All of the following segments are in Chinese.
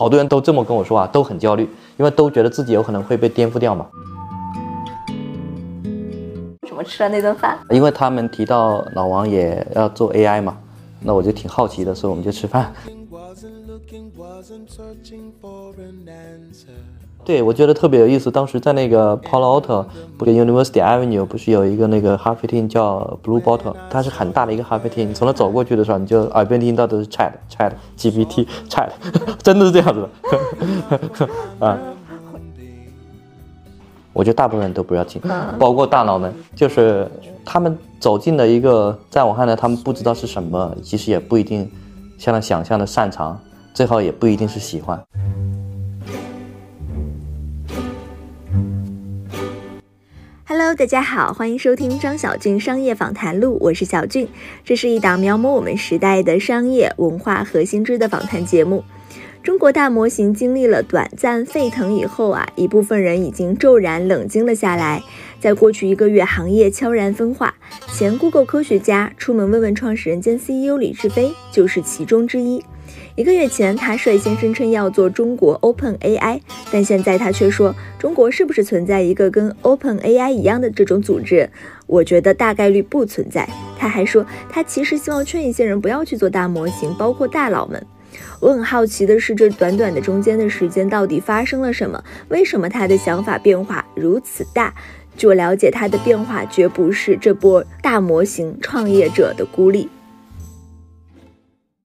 好多人都这么跟我说啊，都很焦虑，因为都觉得自己有可能会被颠覆掉嘛。为什么吃了那顿饭？因为他们提到老王也要做 AI 嘛，那我就挺好奇的，所以我们就吃饭。对，我觉得特别有意思。当时在那个 Palo Alto，不是 University Avenue，不是有一个那个咖啡厅叫 Blue Bottle，它是很大的一个咖啡厅。你从那走过去的时候，你就耳边听到都是 Chat Chat GPT Chat，真的是这样子的 啊。我觉得大部分人都不要进，包括大佬们，就是他们走进了一个，在我看来，他们不知道是什么，其实也不一定像他想象的擅长，最好也不一定是喜欢。Hello，大家好，欢迎收听张小俊商业访谈录，我是小俊。这是一档描摹我们时代的商业文化核心之的访谈节目。中国大模型经历了短暂沸腾以后啊，一部分人已经骤然冷静了下来。在过去一个月，行业悄然分化。前 Google 科学家出门问问创始人兼 CEO 李志飞就是其中之一。一个月前，他率先声称要做中国 Open AI，但现在他却说中国是不是存在一个跟 Open AI 一样的这种组织？我觉得大概率不存在。他还说，他其实希望劝一些人不要去做大模型，包括大佬们。我很好奇的是，这短短的中间的时间到底发生了什么？为什么他的想法变化如此大？据我了解，他的变化绝不是这波大模型创业者的孤立。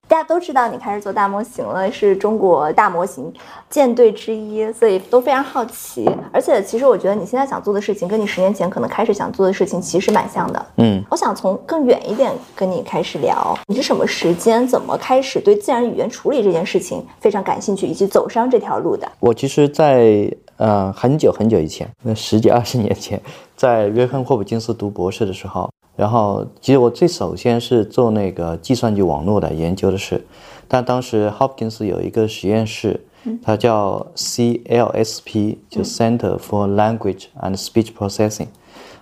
大家都知道你开始做大模型了，是中国大模型舰队之一，所以都非常好奇。而且，其实我觉得你现在想做的事情，跟你十年前可能开始想做的事情其实蛮像的。嗯，我想从更远一点跟你开始聊，你是什么时间，怎么开始对自然语言处理这件事情非常感兴趣，以及走上这条路的？我其实，在呃很久很久以前，那十几二十年前，在约翰霍普金斯读博士的时候。然后，其实我最首先是做那个计算机网络的研究的事，但当时 Hopkins 有一个实验室，它叫 CLSP，就 Center for Language and Speech Processing，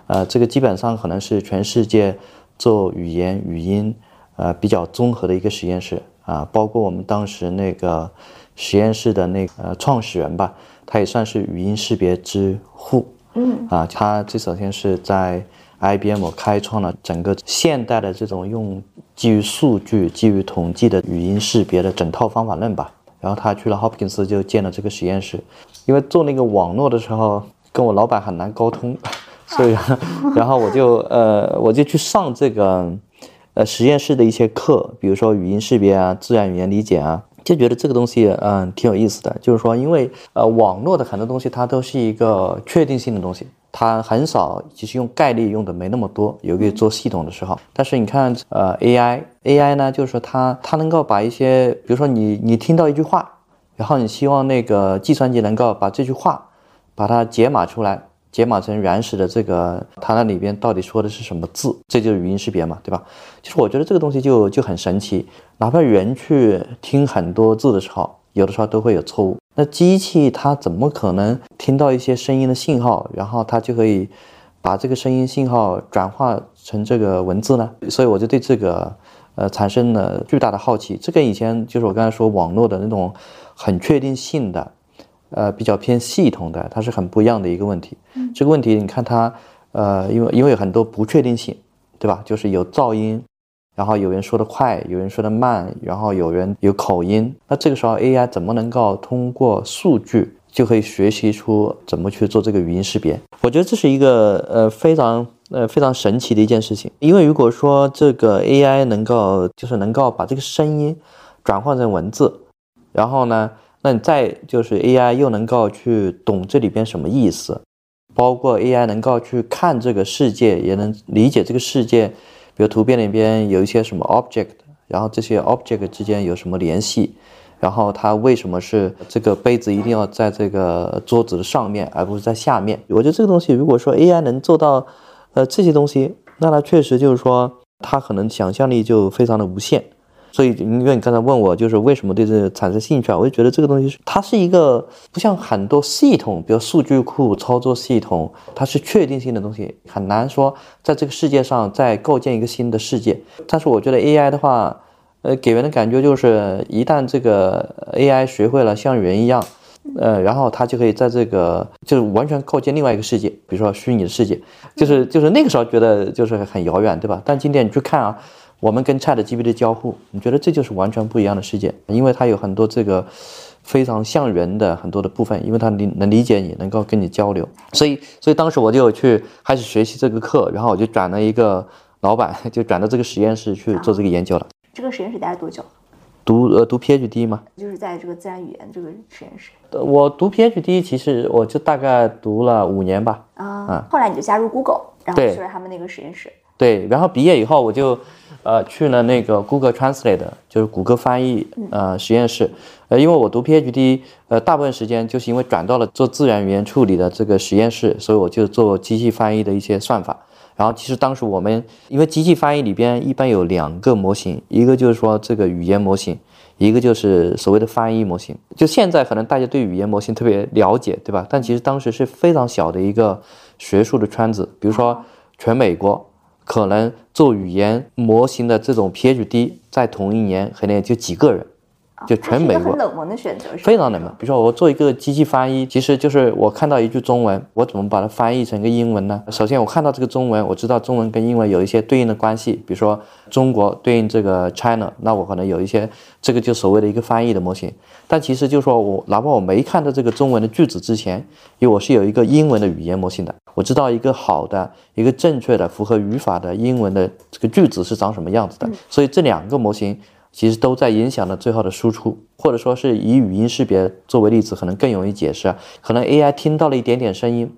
呃，这个基本上可能是全世界做语言语音呃比较综合的一个实验室啊，包括我们当时那个实验室的那个创始人吧，他也算是语音识别之父，嗯，啊，他最首先是在。IBM 开创了整个现代的这种用基于数据、基于统计的语音识别的整套方法论吧。然后他去了 Hopkins 就建了这个实验室。因为做那个网络的时候，跟我老板很难沟通，所以然后我就呃我就去上这个呃实验室的一些课，比如说语音识别啊、自然语言理解啊，就觉得这个东西嗯挺有意思的。就是说，因为呃网络的很多东西它都是一个确定性的东西。它很少，其实用概率用的没那么多，尤其做系统的时候。但是你看，呃，AI，AI 呢，就是说它它能够把一些，比如说你你听到一句话，然后你希望那个计算机能够把这句话，把它解码出来，解码成原始的这个它那里边到底说的是什么字，这就是语音识别嘛，对吧？其实我觉得这个东西就就很神奇，哪怕人去听很多字的时候，有的时候都会有错误。那机器它怎么可能听到一些声音的信号，然后它就可以把这个声音信号转化成这个文字呢？所以我就对这个呃产生了巨大的好奇。这跟以前就是我刚才说网络的那种很确定性的，呃比较偏系统的，它是很不一样的一个问题。这个问题你看它呃因为因为有很多不确定性，对吧？就是有噪音。然后有人说的快，有人说的慢，然后有人有口音。那这个时候 AI 怎么能够通过数据就可以学习出怎么去做这个语音识别？我觉得这是一个呃非常呃非常神奇的一件事情。因为如果说这个 AI 能够就是能够把这个声音转换成文字，然后呢，那你再就是 AI 又能够去懂这里边什么意思，包括 AI 能够去看这个世界，也能理解这个世界。比如图片里边有一些什么 object，然后这些 object 之间有什么联系，然后它为什么是这个杯子一定要在这个桌子的上面，而不是在下面？我觉得这个东西，如果说 AI 能做到，呃，这些东西，那它确实就是说，它可能想象力就非常的无限。所以，因为你刚才问我，就是为什么对这个产生兴趣啊？我就觉得这个东西，它是一个不像很多系统，比如数据库、操作系统，它是确定性的东西，很难说在这个世界上再构建一个新的世界。但是我觉得 AI 的话，呃，给人的感觉就是一旦这个 AI 学会了像人一样，呃，然后它就可以在这个就是完全构建另外一个世界，比如说虚拟的世界，就是就是那个时候觉得就是很遥远，对吧？但今天你去看啊，我们跟 ChatGPT 交互，你觉得这就是完全不一样的世界，因为它有很多这个。非常像人的很多的部分，因为它理能理解你，能够跟你交流，所以所以当时我就去开始学习这个课，然后我就转了一个老板，就转到这个实验室去做这个研究了。这个实验室待了多久？读呃读 PhD 吗？就是在这个自然语言这个实验室。我读 PhD 其实我就大概读了五年吧。啊，后来你就加入 Google，然后去了他们那个实验室。对，然后毕业以后我就。呃，去了那个 Google Translate，就是谷歌翻译呃实验室。呃，因为我读 PhD，呃，大部分时间就是因为转到了做自然语言处理的这个实验室，所以我就做机器翻译的一些算法。然后其实当时我们因为机器翻译里边一般有两个模型，一个就是说这个语言模型，一个就是所谓的翻译模型。就现在可能大家对语言模型特别了解，对吧？但其实当时是非常小的一个学术的圈子，比如说全美国。可能做语言模型的这种 PhD，在同一年可能也就几个人。就全美国很冷门的选择，非常冷门。比如说，我做一个机器翻译，其实就是我看到一句中文，我怎么把它翻译成一个英文呢？首先，我看到这个中文，我知道中文跟英文有一些对应的关系。比如说，中国对应这个 China，那我可能有一些这个就所谓的一个翻译的模型。但其实就是说我哪怕我没看到这个中文的句子之前，因为我是有一个英文的语言模型的，我知道一个好的、一个正确的、符合语法的英文的这个句子是长什么样子的。所以这两个模型。其实都在影响着最后的输出，或者说是以语音识别作为例子，可能更容易解释。可能 AI 听到了一点点声音，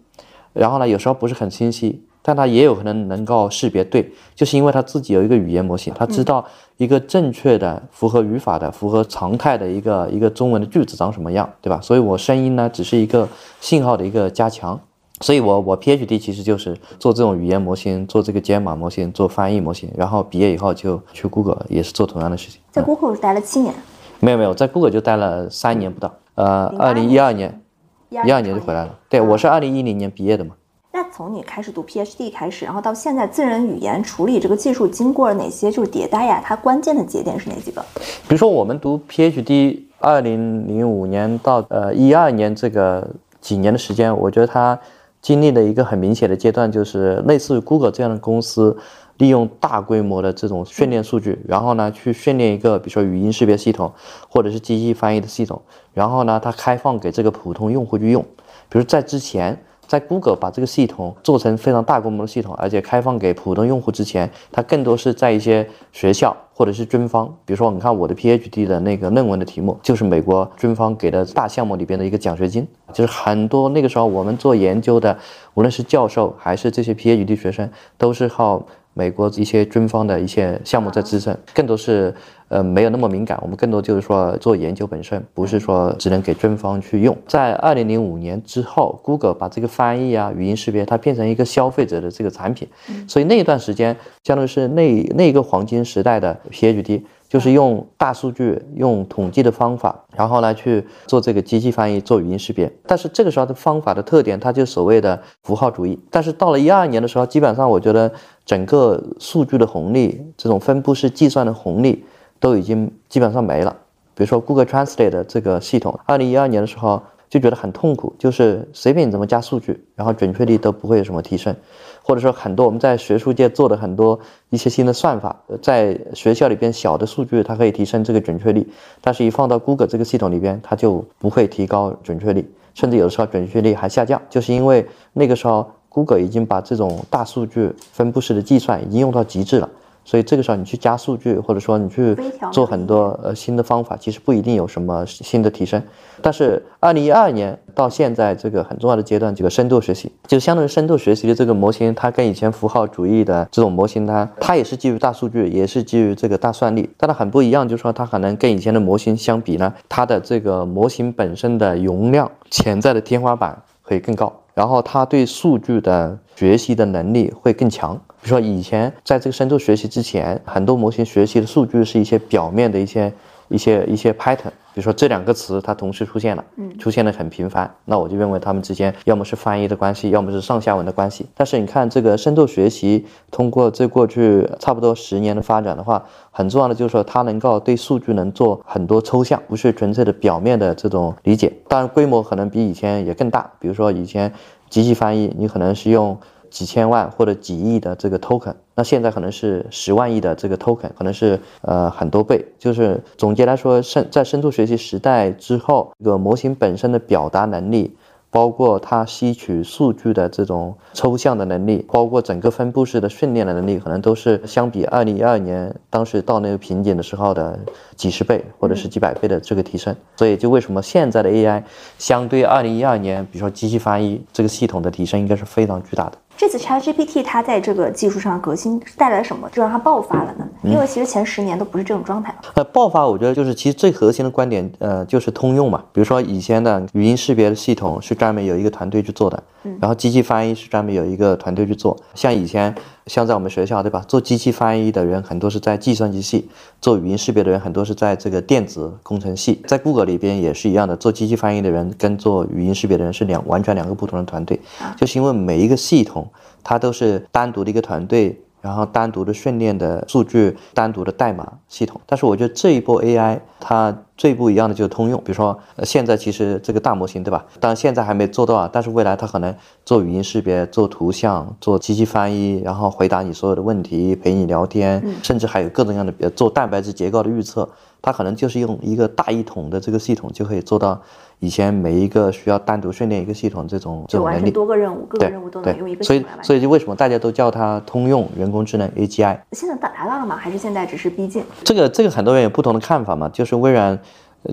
然后呢，有时候不是很清晰，但它也有可能能够识别对，就是因为它自己有一个语言模型，它知道一个正确的、符合语法的、符合常态的一个一个中文的句子长什么样，对吧？所以我声音呢，只是一个信号的一个加强。所以，我我 PhD 其实就是做这种语言模型，做这个解码模型，做翻译模型。然后毕业以后就去 Google，也是做同样的事情。在 Google 待了七年？没有没有，在 Google 就待了三年不到。呃，二零一二年，一二年就回来了。对，我是二零一零年毕业的嘛。那从你开始读 PhD 开始，然后到现在，自然语言处理这个技术经过了哪些就是迭代呀？它关键的节点是哪几个？比如说，我们读 PhD，二零零五年到呃一二年这个几年的时间，我觉得它。经历的一个很明显的阶段，就是类似于 Google 这样的公司，利用大规模的这种训练数据，然后呢去训练一个，比如说语音识别系统，或者是机器翻译的系统，然后呢它开放给这个普通用户去用，比如在之前。在 Google 把这个系统做成非常大规模的系统，而且开放给普通用户之前，它更多是在一些学校或者是军方。比如说，你看我的 PhD 的那个论文的题目，就是美国军方给的大项目里边的一个奖学金，就是很多那个时候我们做研究的，无论是教授还是这些 PhD 学生，都是靠。美国一些军方的一些项目在支撑，更多是呃没有那么敏感。我们更多就是说做研究本身，不是说只能给军方去用。在二零零五年之后，Google 把这个翻译啊、语音识别，它变成一个消费者的这个产品，所以那一段时间，相当于是那那个黄金时代的 PhD。就是用大数据、用统计的方法，然后呢去做这个机器翻译、做语音识别。但是这个时候的方法的特点，它就所谓的符号主义。但是到了一二年的时候，基本上我觉得整个数据的红利，这种分布式计算的红利都已经基本上没了。比如说 Google Translate 的这个系统，二零一二年的时候。就觉得很痛苦，就是随便你怎么加数据，然后准确率都不会有什么提升，或者说很多我们在学术界做的很多一些新的算法，在学校里边小的数据它可以提升这个准确率，但是一放到 Google 这个系统里边，它就不会提高准确率，甚至有的时候准确率还下降，就是因为那个时候 Google 已经把这种大数据分布式的计算已经用到极致了。所以这个时候你去加数据，或者说你去做很多呃新的方法，其实不一定有什么新的提升。但是二零一二年到现在这个很重要的阶段，这个深度学习就相当于深度学习的这个模型，它跟以前符号主义的这种模型，它它也是基于大数据，也是基于这个大算力，但它很不一样，就是说它可能跟以前的模型相比呢，它的这个模型本身的容量潜在的天花板会更高，然后他对数据的学习的能力会更强。比如说，以前在这个深度学习之前，很多模型学习的数据是一些表面的一些、一些、一些 pattern，比比如说这两个词它同时出现了，嗯，出现的很频繁，那我就认为它们之间要么是翻译的关系，要么是上下文的关系。但是你看这个深度学习，通过这过去差不多十年的发展的话，很重要的就是说它能够对数据能做很多抽象，不是纯粹的表面的这种理解。当然规模可能比以前也更大，比如说以前机器翻译，你可能是用。几千万或者几亿的这个 token，那现在可能是十万亿的这个 token，可能是呃很多倍。就是总结来说，深在深度学习时代之后，这个模型本身的表达能力，包括它吸取数据的这种抽象的能力，包括整个分布式的训练的能力，可能都是相比二零一二年当时到那个瓶颈的时候的几十倍或者是几百倍的这个提升。所以就为什么现在的 AI 相对二零一二年，比如说机器翻译这个系统的提升，应该是非常巨大的。这次 ChatGPT 它在这个技术上革新带来了什么，就让它爆发了呢？因为其实前十年都不是这种状态。呃，爆发我觉得就是其实最核心的观点，呃，就是通用嘛。比如说以前的语音识别的系统是专门有一个团队去做的，然后机器翻译是专门有一个团队去做。像以前。像在我们学校，对吧？做机器翻译的人很多是在计算机系，做语音识别的人很多是在这个电子工程系。在 Google 里边也是一样的，做机器翻译的人跟做语音识别的人是两完全两个不同的团队，就是因为每一个系统它都是单独的一个团队。然后单独的训练的数据，单独的代码系统。但是我觉得这一波 AI 它最不一样的就是通用。比如说，现在其实这个大模型，对吧？当然现在还没做到啊，但是未来它可能做语音识别、做图像、做机器翻译，然后回答你所有的问题，陪你聊天，甚至还有各种各样的做蛋白质结构的预测。它可能就是用一个大一统的这个系统就可以做到以前每一个需要单独训练一个系统这种这种能力，多个任务，各个任务都能用一个系统来完成。所以，所以就为什么大家都叫它通用人工智能 AGI？现在达达到了吗？还是现在只是逼近？这个这个很多人有不同的看法嘛。就是微软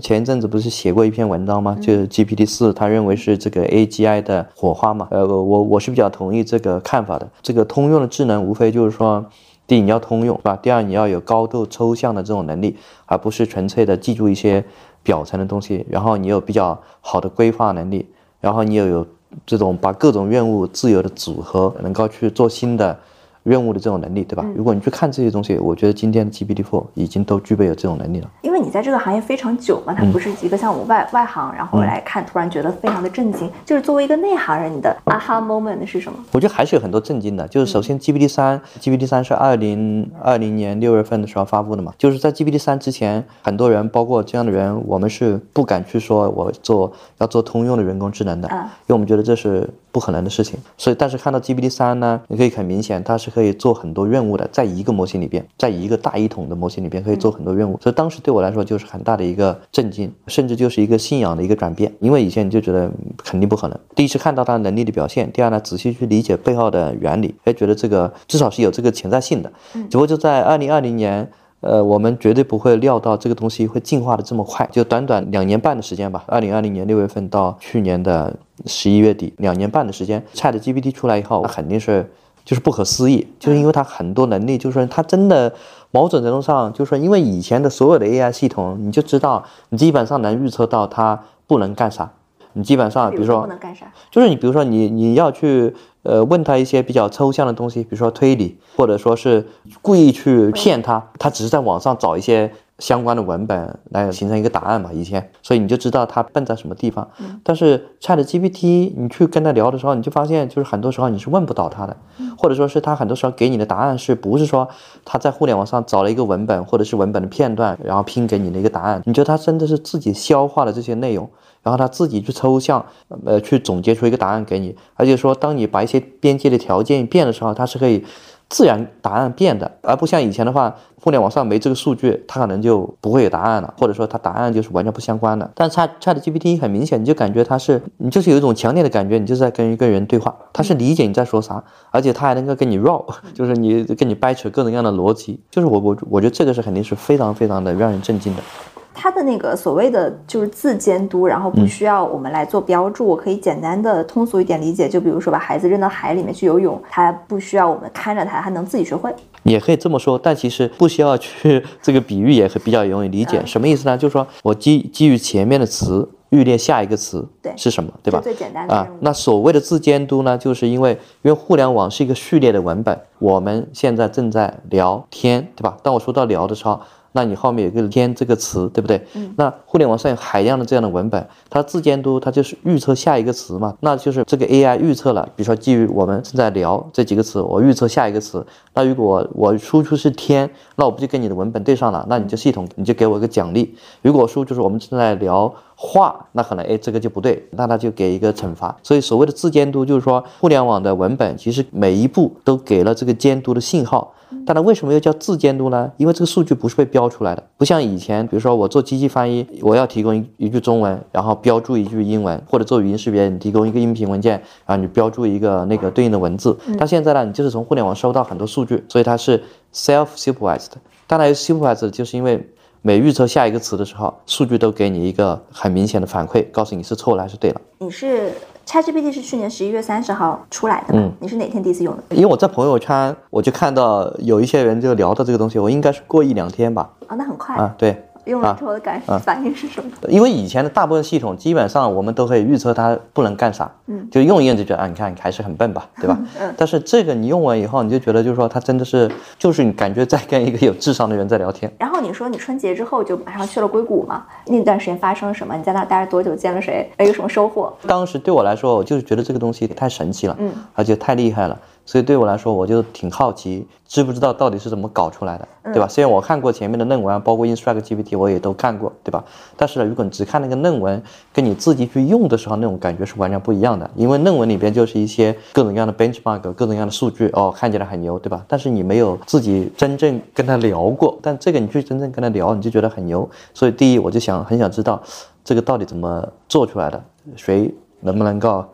前一阵子不是写过一篇文章吗？就是 GPT 四，他认为是这个 AGI 的火花嘛。呃，我我是比较同意这个看法的。这个通用的智能无非就是说。第一，你要通用，是吧？第二，你要有高度抽象的这种能力，而不是纯粹的记住一些表层的东西。然后你有比较好的规划能力，然后你又有这种把各种任务自由的组合，能够去做新的。任务的这种能力，对吧？如果你去看这些东西，我觉得今天的 GPT-4 已经都具备有这种能力了。因为你在这个行业非常久嘛，它不是一个像我们外外行，然后来看，突然觉得非常的震惊。就是作为一个内行人，你的 aha moment 是什么？我觉得还是有很多震惊的。就是首先，GPT-3，GPT-3 是二零二零年六月份的时候发布的嘛。就是在 GPT 三之前，很多人，包括这样的人，我们是不敢去说我做要做通用的人工智能的，因为我们觉得这是不可能的事情。所以，但是看到 GPT 三呢，你可以很明显，它是。可以做很多任务的，在一个模型里边，在一个大一统的模型里边可以做很多任务，所以当时对我来说就是很大的一个震惊，甚至就是一个信仰的一个转变。因为以前你就觉得肯定不可能，第一次看到它能力的表现，第二呢，仔细去理解背后的原理，哎，觉得这个至少是有这个潜在性的。只不过就在二零二零年，呃，我们绝对不会料到这个东西会进化的这么快，就短短两年半的时间吧，二零二零年六月份到去年的十一月底，两年半的时间，Chat GPT 出来以后，那肯定是。就是不可思议，就是因为它很多能力，就是说它真的某种程度上，就是说因为以前的所有的 AI 系统，你就知道你基本上能预测到它不能干啥，你基本上比如说不能干啥，就是你比如说你你要去呃问他一些比较抽象的东西，比如说推理，或者说是故意去骗他，他只是在网上找一些。相关的文本来形成一个答案嘛？以前，所以你就知道它笨在什么地方。但是 Chat GPT，你去跟他聊的时候，你就发现，就是很多时候你是问不到他的，或者说是他很多时候给你的答案是不是说他在互联网上找了一个文本或者是文本的片段，然后拼给你的一个答案？你觉得他真的是自己消化了这些内容，然后他自己去抽象，呃，去总结出一个答案给你？而且说，当你把一些边界的条件变的时候，它是可以。自然答案变的，而不像以前的话，互联网上没这个数据，它可能就不会有答案了，或者说它答案就是完全不相关的。但 Chat Chat GPT 很明显，你就感觉它是，你就是有一种强烈的感觉，你就是在跟一个人对话，他是理解你在说啥，而且他还能够跟你绕，就是你跟你掰扯各种各样的逻辑，就是我我我觉得这个是肯定是非常非常的让人震惊的。它的那个所谓的就是自监督，然后不需要我们来做标注，我可以简单的通俗一点理解，就比如说把孩子扔到海里面去游泳，他不需要我们看着他，他能自己学会。也可以这么说，但其实不需要去这个比喻也比较容易理解。什么意思呢？就是说我基基于前面的词预列下一个词，对，是什么，对吧？最简单的啊。那所谓的自监督呢，就是因为因为互联网是一个序列的文本，我们现在正在聊天，对吧？当我说到聊的时候。那你后面有个“天”这个词，对不对？嗯。那互联网上有海量的这样的文本，它自监督，它就是预测下一个词嘛。那就是这个 AI 预测了，比如说基于我们正在聊这几个词，我预测下一个词。那如果我输出是“天”，那我不就跟你的文本对上了？那你就系统你就给我一个奖励。如果输就是我们正在聊。话那可能哎，这个就不对，那它就给一个惩罚。所以所谓的自监督，就是说互联网的文本其实每一步都给了这个监督的信号。但它为什么又叫自监督呢？因为这个数据不是被标出来的，不像以前，比如说我做机器翻译，我要提供一一句中文，然后标注一句英文，或者做语音识别，你提供一个音频文件，然后你标注一个那个对应的文字。但现在呢，你就是从互联网收到很多数据，所以它是 self-supervised。当然，supervised 就是因为。每预测下一个词的时候，数据都给你一个很明显的反馈，告诉你是错了还是对了。你是 ChatGPT 是去年十一月三十号出来的，嗯，你是哪天第一次用的？因为我在朋友圈，我就看到有一些人就聊到这个东西，我应该是过一两天吧。啊，那很快啊，对。用了之后的感 反应是什么？因为以前的大部分系统基本上我们都可以预测它不能干啥，嗯，就用一用就觉得啊，你看你还是很笨吧，对吧？嗯。但是这个你用完以后，你就觉得就是说它真的是就是你感觉在跟一个有智商的人在聊天。然后你说你春节之后就马上去了硅谷嘛？那段时间发生了什么？你在那待了多久？见了谁？有什么收获？当时对我来说，我就是觉得这个东西太神奇了，嗯，而且太厉害了。所以对我来说，我就挺好奇，知不知道到底是怎么搞出来的，对吧？虽然我看过前面的论文，包括 Instruct GPT，我也都看过，对吧？但是如果你只看那个论文，跟你自己去用的时候那种感觉是完全不一样的。因为论文里边就是一些各种各样的 benchmark，各种各样的数据，哦，看起来很牛，对吧？但是你没有自己真正跟他聊过，但这个你去真正跟他聊，你就觉得很牛。所以第一，我就想很想知道，这个到底怎么做出来的，谁能不能够，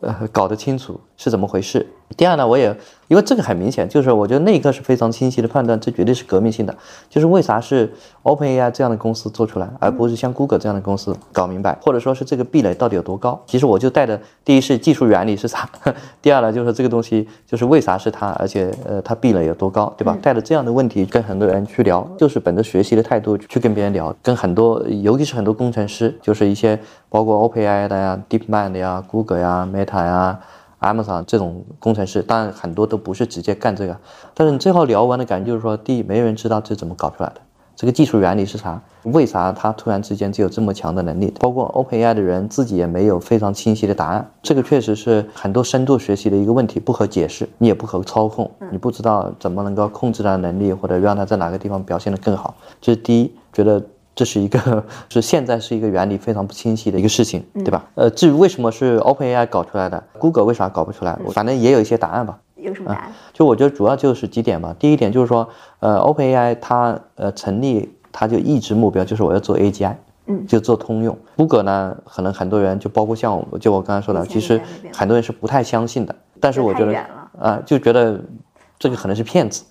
呃，搞得清楚是怎么回事？第二呢，我也。因为这个很明显，就是我觉得那一刻是非常清晰的判断，这绝对是革命性的。就是为啥是 OpenAI 这样的公司做出来，而不是像 Google 这样的公司搞明白，或者说是这个壁垒到底有多高？其实我就带的第一是技术原理是啥，第二呢就是这个东西就是为啥是它，而且呃它壁垒有多高，对吧？带着这样的问题跟很多人去聊，就是本着学习的态度去跟别人聊，跟很多尤其是很多工程师，就是一些包括 OpenAI 的呀、DeepMind 呀、Google 呀、Meta 呀。Amazon 这种工程师，当然很多都不是直接干这个，但是你最后聊完的感觉就是说，第一，没人知道这怎么搞出来的，这个技术原理是啥，为啥他突然之间就有这么强的能力？包括 OpenAI 的人自己也没有非常清晰的答案，这个确实是很多深度学习的一个问题，不可解释，你也不可操控，你不知道怎么能够控制它的能力，或者让它在哪个地方表现得更好。这是第一，觉得。这是一个是现在是一个原理非常不清晰的一个事情，对吧？呃，至于为什么是 OpenAI 搞出来的，Google 为啥搞不出来？反正也有一些答案吧。有什么答案？就我觉得主要就是几点吧。第一点就是说，呃，OpenAI 它呃成立它就一直目标就是我要做 AGI，嗯，就做通用。Google 呢，可能很多人就包括像我，就我刚才说的，其实很多人是不太相信的。但是我觉得啊，就觉得这个可能是骗子。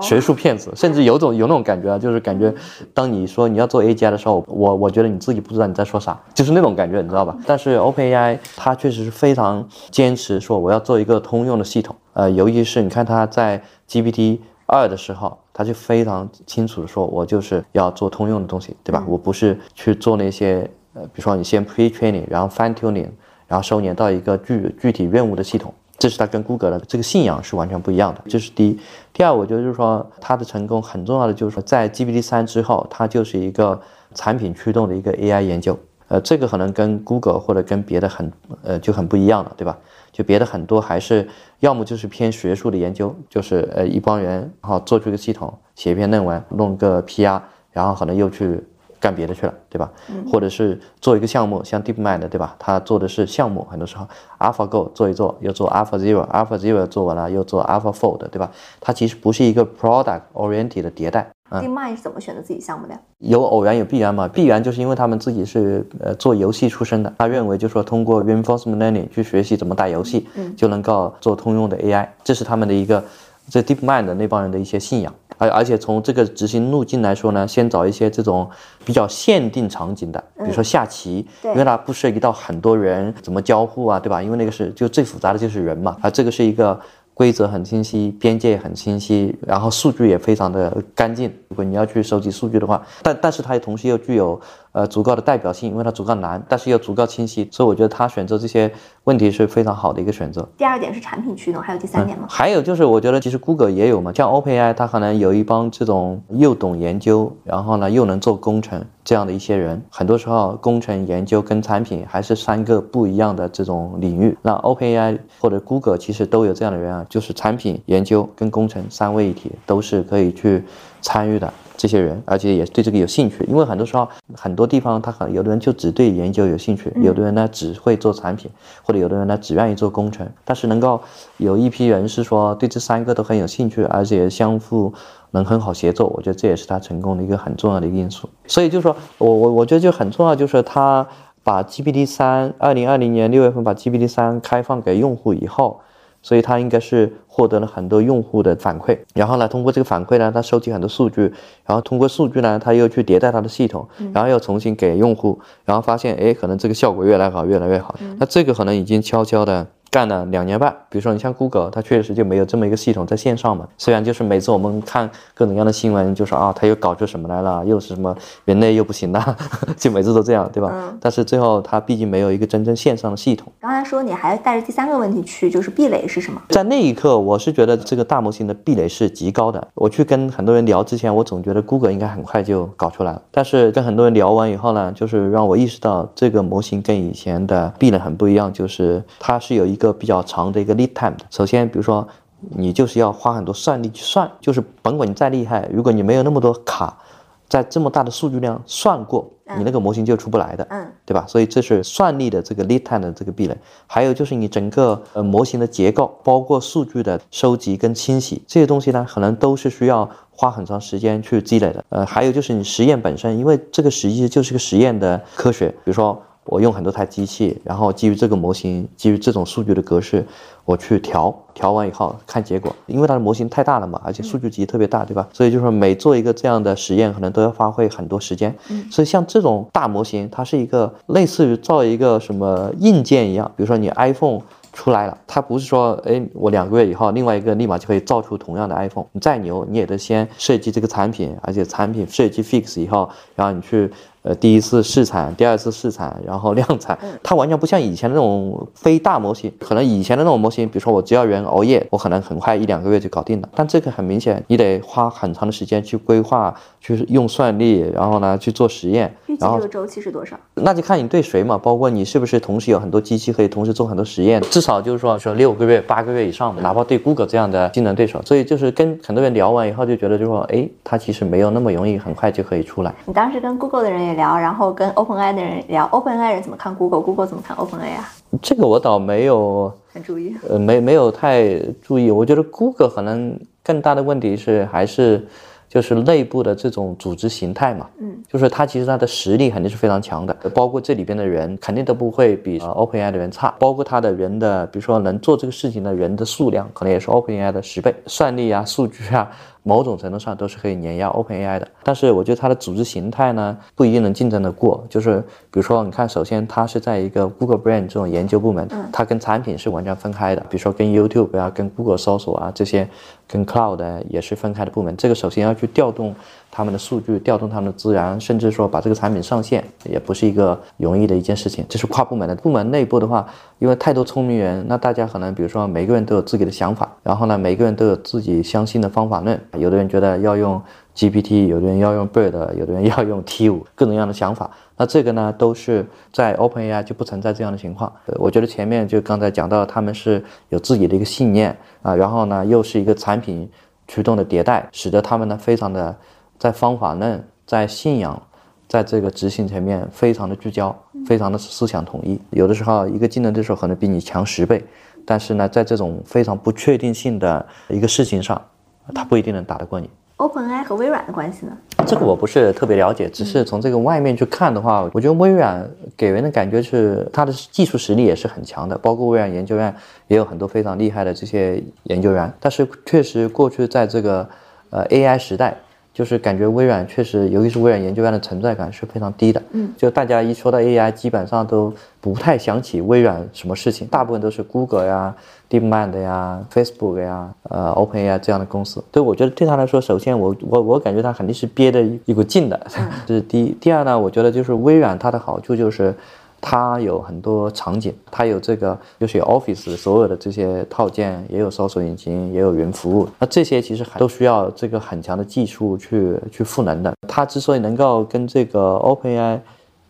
学术骗子，甚至有种有那种感觉啊，就是感觉，当你说你要做 AGI 的时候，我我觉得你自己不知道你在说啥，就是那种感觉，你知道吧？但是 OpenAI 它确实是非常坚持说我要做一个通用的系统，呃，尤其是你看它在 GPT 二的时候，它就非常清楚的说，我就是要做通用的东西，对吧？我不是去做那些，呃，比如说你先 pre-training，然后 fine-tuning，然后收敛到一个具具体任务的系统。这是它跟谷歌的这个信仰是完全不一样的，这是第一。第二，我觉得就是说它的成功很重要的就是说，在 GPT 三之后，它就是一个产品驱动的一个 AI 研究。呃，这个可能跟 Google 或者跟别的很呃就很不一样了，对吧？就别的很多还是要么就是偏学术的研究，就是呃一帮人然后做出一个系统，写一篇论文，弄个 PR，然后可能又去。干别的去了，对吧？或者是做一个项目，像 DeepMind，对吧？他做的是项目，很多时候 AlphaGo 做一做，又做 AlphaZero，AlphaZero 做完了又做 AlphaFold，对吧？它其实不是一个 product oriented 的迭代。DeepMind 是怎么选择自己项目的？有偶然有必然嘛？必然就是因为他们自己是呃做游戏出身的，他认为就说通过 reinforcement learning 去学习怎么打游戏，就能够做通用的 AI，这是他们的一个这 DeepMind 的那帮人的一些信仰。而而且从这个执行路径来说呢，先找一些这种比较限定场景的，比如说下棋，因为它不涉及到很多人怎么交互啊，对吧？因为那个是就最复杂的就是人嘛，而这个是一个规则很清晰，边界也很清晰，然后数据也非常的干净。如果你要去收集数据的话，但但是它同时又具有呃足够的代表性，因为它足够难，但是又足够清晰，所以我觉得他选择这些问题是非常好的一个选择。第二点是产品驱动，还有第三点吗？还有就是我觉得其实 Google 也有嘛，像 OpenAI，它可能有一帮这种又懂研究，然后呢又能做工程这样的一些人。很多时候工程研究跟产品还是三个不一样的这种领域。那 OpenAI 或者 Google 其实都有这样的人啊。就是产品研究跟工程三位一体，都是可以去参与的这些人，而且也对这个有兴趣。因为很多时候，很多地方他可能有的人就只对研究有兴趣，有的人呢只会做产品，或者有的人呢只愿意做工程。但是能够有一批人是说对这三个都很有兴趣，而且相互能很好协作，我觉得这也是他成功的一个很重要的一个因素。所以就是说我我我觉得就很重要，就是他把 GPT 三二零二零年六月份把 GPT 三开放给用户以后。所以它应该是获得了很多用户的反馈，然后呢，通过这个反馈呢，它收集很多数据，然后通过数据呢，它又去迭代它的系统，然后又重新给用户，然后发现，哎，可能这个效果越来越好，越来越好。那这个可能已经悄悄的。干了两年半，比如说你像 Google，它确实就没有这么一个系统在线上嘛。虽然就是每次我们看各种各样的新闻，就说啊，它又搞出什么来了，又是什么人类又不行了，就每次都这样，对吧？嗯。但是最后它毕竟没有一个真正线上的系统。刚才说你还带着第三个问题去，就是壁垒是什么？在那一刻，我是觉得这个大模型的壁垒是极高的。我去跟很多人聊之前，我总觉得 Google 应该很快就搞出来了。但是跟很多人聊完以后呢，就是让我意识到这个模型跟以前的壁垒很不一样，就是它是有一个比较长的。一个 lead time 的，首先，比如说，你就是要花很多算力去算，就是甭管你再厉害，如果你没有那么多卡，在这么大的数据量算过，你那个模型就出不来的，嗯，对吧？所以这是算力的这个 lead time 的这个壁垒。还有就是你整个呃模型的结构，包括数据的收集跟清洗这些东西呢，可能都是需要花很长时间去积累的。呃，还有就是你实验本身，因为这个实际就是个实验的科学，比如说。我用很多台机器，然后基于这个模型，基于这种数据的格式，我去调，调完以后看结果。因为它的模型太大了嘛，而且数据集特别大，对吧？所以就是说每做一个这样的实验，可能都要花费很多时间。所以像这种大模型，它是一个类似于造一个什么硬件一样，比如说你 iPhone。出来了，它不是说，哎，我两个月以后，另外一个立马就可以造出同样的 iPhone。你再牛，你也得先设计这个产品，而且产品设计 fix 以后，然后你去，呃，第一次试产，第二次试产，然后量产。它完全不像以前那种非大模型，可能以前的那种模型，比如说我只要人熬夜，我可能很快一两个月就搞定了。但这个很明显，你得花很长的时间去规划，去用算力，然后呢去做实验。预计这个周期是多少？那就看你对谁嘛，包括你是不是同时有很多机器可以同时做很多实验。至少就是说说六个月、八个月以上的，哪怕对 Google 这样的竞争对手，所以就是跟很多人聊完以后就觉得，就说，哎，它其实没有那么容易，很快就可以出来。你当时跟 Google 的人也聊，然后跟 OpenAI 的人聊，OpenAI 人怎么看 Google，Google 怎么看 OpenAI 啊？这个我倒没有很注意，呃，没没有太注意。我觉得 Google 可能更大的问题是还是。就是内部的这种组织形态嘛，嗯，就是它其实它的实力肯定是非常强的，包括这里边的人肯定都不会比呃 OpenAI 的人差，包括它的人的，比如说能做这个事情的人的数量，可能也是 OpenAI 的十倍，算力啊、数据啊。某种程度上都是可以碾压 OpenAI 的，但是我觉得它的组织形态呢不一定能竞争得过。就是比如说，你看，首先它是在一个 Google Brain 这种研究部门，它跟产品是完全分开的。比如说跟 YouTube 啊、跟 Google 搜索啊这些，跟 Cloud 也是分开的部门。这个首先要去调动。他们的数据调动他们的资源，甚至说把这个产品上线，也不是一个容易的一件事情。这是跨部门的，部门内部的话，因为太多聪明人，那大家可能比如说每个人都有自己的想法，然后呢，每个人都有自己相信的方法论。有的人觉得要用 GPT，有的人要用 Bird，有的人要用 T 五，各种各样的想法。那这个呢，都是在 OpenAI 就不存在这样的情况。我觉得前面就刚才讲到，他们是有自己的一个信念啊，然后呢，又是一个产品驱动的迭代，使得他们呢非常的。在方法论、在信仰、在这个执行层面，非常的聚焦，非常的思想统一。有的时候，一个竞争对手可能比你强十倍，但是呢，在这种非常不确定性的一个事情上，他不一定能打得过你。OpenAI 和微软的关系呢？这个我不是特别了解，只是从这个外面去看的话，我觉得微软给人的感觉是它的技术实力也是很强的，包括微软研究院也有很多非常厉害的这些研究员。但是确实，过去在这个呃 AI 时代。就是感觉微软确实，尤其是微软研究院的存在感是非常低的。嗯，就大家一说到 AI，基本上都不太想起微软什么事情，大部分都是 Google 呀、DeepMind 呀、Facebook 呀、呃 OpenAI 这样的公司。对我觉得对他来说，首先我我我感觉他肯定是憋着一股劲的，这是第一。第二呢，我觉得就是微软它的好处就是。它有很多场景，它有这个就是 Office 所有的这些套件，也有搜索引擎，也有云服务。那这些其实还都需要这个很强的技术去去赋能的。它之所以能够跟这个 OpenAI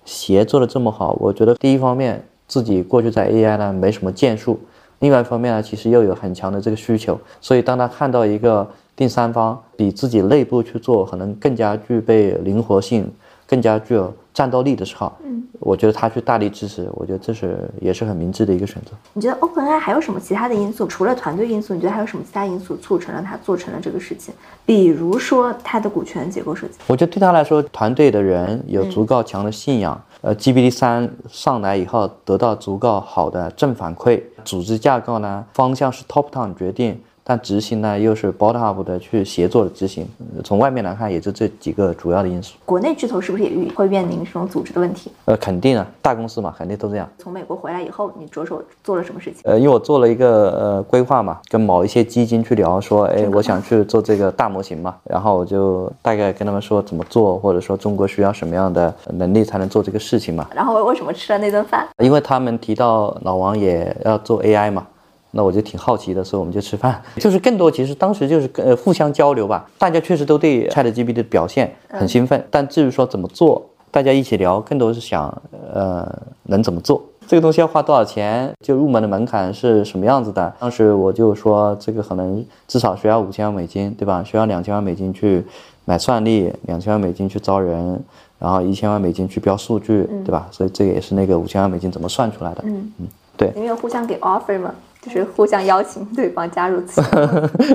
协作的这么好，我觉得第一方面自己过去在 AI 呢没什么建树，另外一方面呢其实又有很强的这个需求。所以当他看到一个第三方比自己内部去做可能更加具备灵活性。更加具有战斗力的时候，嗯，我觉得他去大力支持，我觉得这是也是很明智的一个选择。你觉得 OpenAI 还有什么其他的因素？除了团队因素，你觉得还有什么其他因素促成了他做成了这个事情？比如说他的股权结构设计。我觉得对他来说，团队的人有足够强的信仰，呃，GPT 三上来以后得到足够好的正反馈，组织架构呢方向是 Top Down 决定。但执行呢，又是 bottom up 的去协作的执行。从外面来看，也就这几个主要的因素。国内巨头是不是也遇会面临这种组织的问题？呃，肯定啊，大公司嘛，肯定都这样。从美国回来以后，你着手做了什么事情？呃，因为我做了一个呃规划嘛，跟某一些基金去聊，说，哎，我想去做这个大模型嘛，然后我就大概跟他们说怎么做，或者说中国需要什么样的能力才能做这个事情嘛。然后为什么吃了那顿饭？因为他们提到老王也要做 AI 嘛。那我就挺好奇的，所以我们就吃饭，就是更多其实当时就是呃互相交流吧。大家确实都对 ChatGPT 的表现很兴奋，但至于说怎么做，大家一起聊，更多是想呃能怎么做，这个东西要花多少钱，就入门的门槛是什么样子的。当时我就说这个可能至少需要五千万美金，对吧？需要两千万美金去买算力，两千万美金去招人，然后一千万美金去标数据，对吧？所以这个也是那个五千万美金怎么算出来的。嗯嗯，对。你们有互相给 offer 吗？就是互相邀请对方加入此。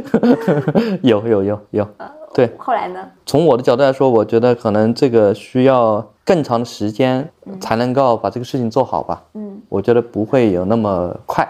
有有有有，对。后来呢？从我的角度来说，我觉得可能这个需要更长的时间才能够把这个事情做好吧。嗯。我觉得不会有那么快，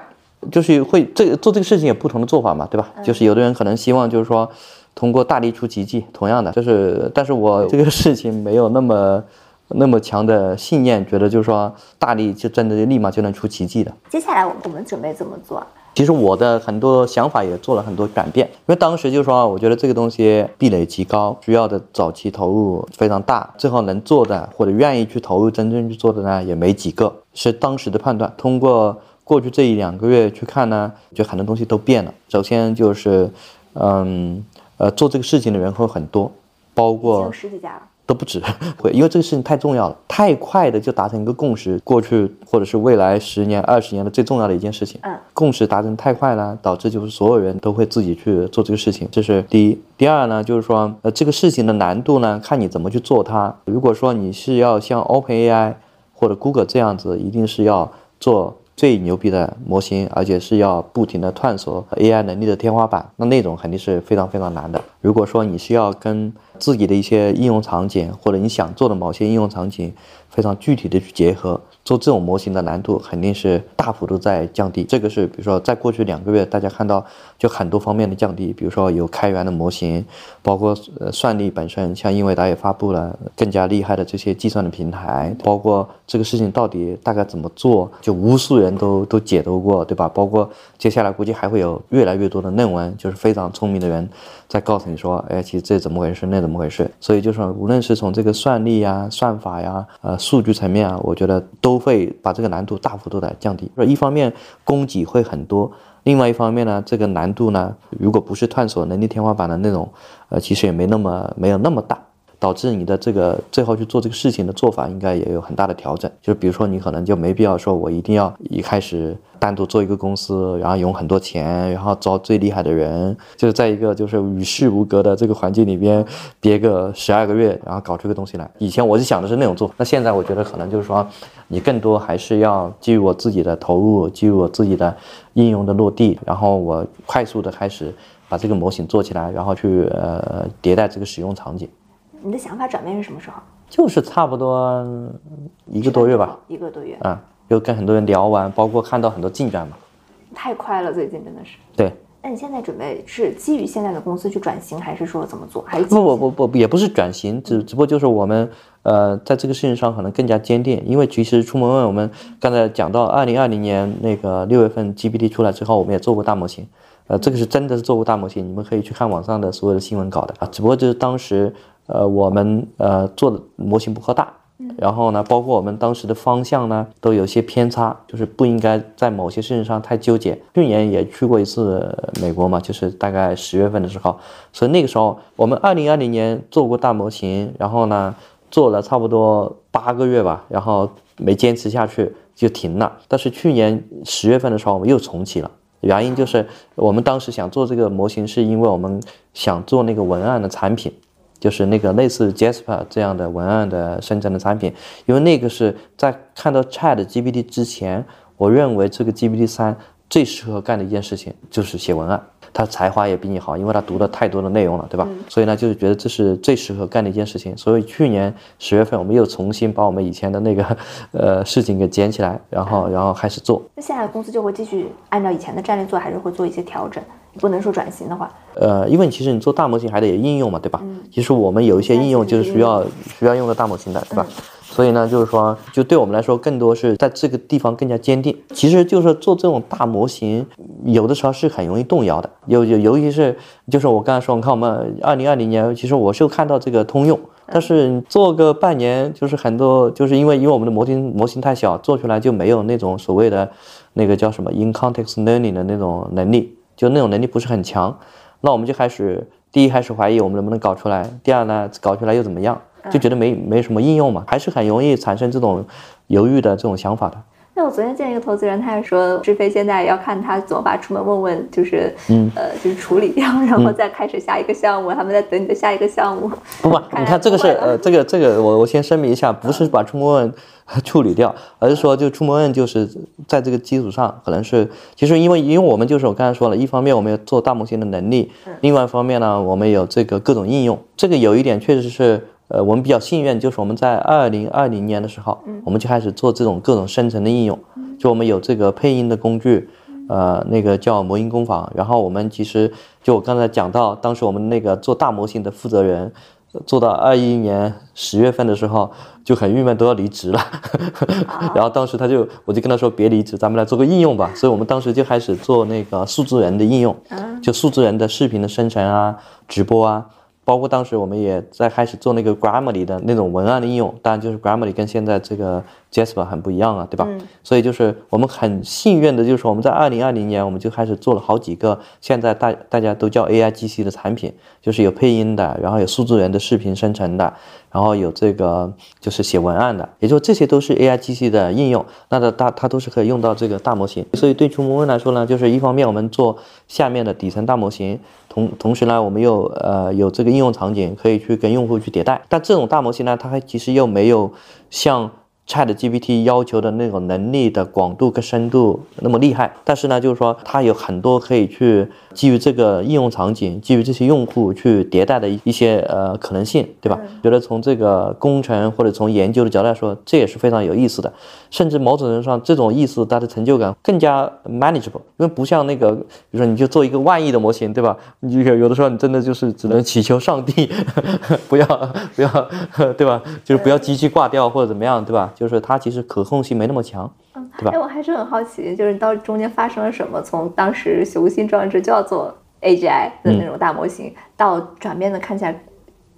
就是会这做这个事情有不同的做法嘛，对吧？就是有的人可能希望就是说通过大力出奇迹，同样的就是，但是我这个事情没有那么。那么强的信念，觉得就是说大力就真的立马就能出奇迹的。接下来我我们准备怎么做？其实我的很多想法也做了很多转变，因为当时就是说，我觉得这个东西壁垒极高，需要的早期投入非常大，最后能做的或者愿意去投入真正去做的呢也没几个，是当时的判断。通过过去这一两个月去看呢，就很多东西都变了。首先就是，嗯呃，做这个事情的人会很多，包括十几家了。都不止，会因为这个事情太重要了，太快的就达成一个共识，过去或者是未来十年、二十年的最重要的一件事情，嗯，共识达成太快了，导致就是所有人都会自己去做这个事情，这是第一。第二呢，就是说，呃，这个事情的难度呢，看你怎么去做它。如果说你是要像 OpenAI 或者 Google 这样子，一定是要做。最牛逼的模型，而且是要不停的探索 AI 能力的天花板，那那种肯定是非常非常难的。如果说你是要跟自己的一些应用场景，或者你想做的某些应用场景，非常具体的去结合。做这种模型的难度肯定是大幅度在降低，这个是比如说在过去两个月，大家看到就很多方面的降低，比如说有开源的模型，包括算力本身，像英伟达也发布了更加厉害的这些计算的平台，包括这个事情到底大概怎么做，就无数人都都解读过，对吧？包括接下来估计还会有越来越多的论文，就是非常聪明的人在告诉你说，哎，其实这怎么回事，那怎么回事？所以就是无论是从这个算力呀、算法呀、呃数据层面啊，我觉得都。都会把这个难度大幅度的降低。一方面供给会很多，另外一方面呢，这个难度呢，如果不是探索能力天花板的那种，呃，其实也没那么没有那么大。导致你的这个最后去做这个事情的做法，应该也有很大的调整。就比如说，你可能就没必要说，我一定要一开始单独做一个公司，然后用很多钱，然后招最厉害的人，就是在一个就是与世无隔的这个环境里边憋个十二个月，然后搞出个东西来。以前我是想的是那种做，那现在我觉得可能就是说，你更多还是要基于我自己的投入，基于我自己的应用的落地，然后我快速的开始把这个模型做起来，然后去呃迭代这个使用场景。你的想法转变是什么时候？就是差不多一个多月吧。一个多月。嗯，又跟很多人聊完，包括看到很多进展嘛。太快了，最近真的是。对。那你现在准备是基于现在的公司去转型，还是说怎么做？还是不不不不，也不是转型，只只不过就是我们呃在这个事情上可能更加坚定，因为其实出门问我们刚才讲到二零二零年那个六月份 GPT 出来之后，我们也做过大模型。呃，这个是真的是做过大模型，你们可以去看网上的所有的新闻稿的啊。只不过就是当时，呃，我们呃做的模型不够大，然后呢，包括我们当时的方向呢，都有些偏差，就是不应该在某些事情上太纠结。去年也去过一次美国嘛，就是大概十月份的时候，所以那个时候我们二零二零年做过大模型，然后呢做了差不多八个月吧，然后没坚持下去就停了。但是去年十月份的时候，我们又重启了。原因就是我们当时想做这个模型，是因为我们想做那个文案的产品，就是那个类似 Jasper 这样的文案的生成的产品。因为那个是在看到 Chat GPT 之前，我认为这个 GPT 三最适合干的一件事情就是写文案。他才华也比你好，因为他读了太多的内容了，对吧？所以呢，就是觉得这是最适合干的一件事情。所以去年十月份，我们又重新把我们以前的那个 呃事情给捡起来，然后然后开始做。那现在公司就会继续按照以前的战略做，还是会做一些调整？不能说转型的话，呃，因为其实你做大模型还得有应用嘛，对吧？其实我们有一些应用就是需要需要用到大模型的，对吧？所以呢，就是说，就对我们来说，更多是在这个地方更加坚定。其实就是做这种大模型，有的时候是很容易动摇的。有有，尤其是就是我刚才说，你看我们二零二零年，其实我是看到这个通用，但是做个半年，就是很多就是因为因为我们的模型模型太小，做出来就没有那种所谓的那个叫什么 in context learning 的那种能力，就那种能力不是很强。那我们就开始第一开始怀疑我们能不能搞出来，第二呢，搞出来又怎么样？就觉得没没什么应用嘛，还是很容易产生这种犹豫的这种想法的。那我昨天见一个投资人，他也说志飞现在要看他怎么把出门问问，就是嗯呃就是处理掉，然后再开始下一个项目，他们在等你的下一个项目。不不，你看这个是呃这个这个我我先声明一下，不是把出门问 处理掉，而是说就触摸问就是在这个基础上，可能是其实因为因为我们就是我刚才说了一方面我们有做大模型的能力，另外一方面呢我们有这个各种应用，这个有一点确实是。呃，我们比较幸运，就是我们在二零二零年的时候，我们就开始做这种各种生成的应用。就我们有这个配音的工具，呃，那个叫魔音工坊。然后我们其实就我刚才讲到，当时我们那个做大模型的负责人，做到二一年十月份的时候就很郁闷，都要离职了。然后当时他就，我就跟他说别离职，咱们来做个应用吧。所以我们当时就开始做那个数字人的应用，就数字人的视频的生成啊，直播啊。包括当时我们也在开始做那个 Grammarly 的那种文案的应用，当然就是 Grammarly 跟现在这个 Jasper 很不一样啊，对吧？所以就是我们很幸运的，就是我们在二零二零年我们就开始做了好几个现在大大家都叫 AIGC 的产品，就是有配音的，然后有数字人的视频生成的，然后有这个就是写文案的，也就这些都是 AIGC 的应用，那它大它都是可以用到这个大模型。所以对触摸问来说呢，就是一方面我们做下面的底层大模型。同同时呢，我们又呃有这个应用场景可以去跟用户去迭代，但这种大模型呢，它还其实又没有像。Chat GPT 要求的那种能力的广度跟深度那么厉害，但是呢，就是说它有很多可以去基于这个应用场景，基于这些用户去迭代的一些呃可能性，对吧？觉得从这个工程或者从研究的角度来说，这也是非常有意思的，甚至某种程度上，这种意思它的成就感更加 manageable，因为不像那个，比如说你就做一个万亿的模型，对吧？你有有的时候你真的就是只能祈求上帝 不要不要，对吧？就是不要机器挂掉或者怎么样，对吧？就是它其实可控性没那么强，嗯对吧？哎，我还是很好奇，就是到中间发生了什么？从当时雄心壮志就要做 AGI 的那种大模型，到转变的看起来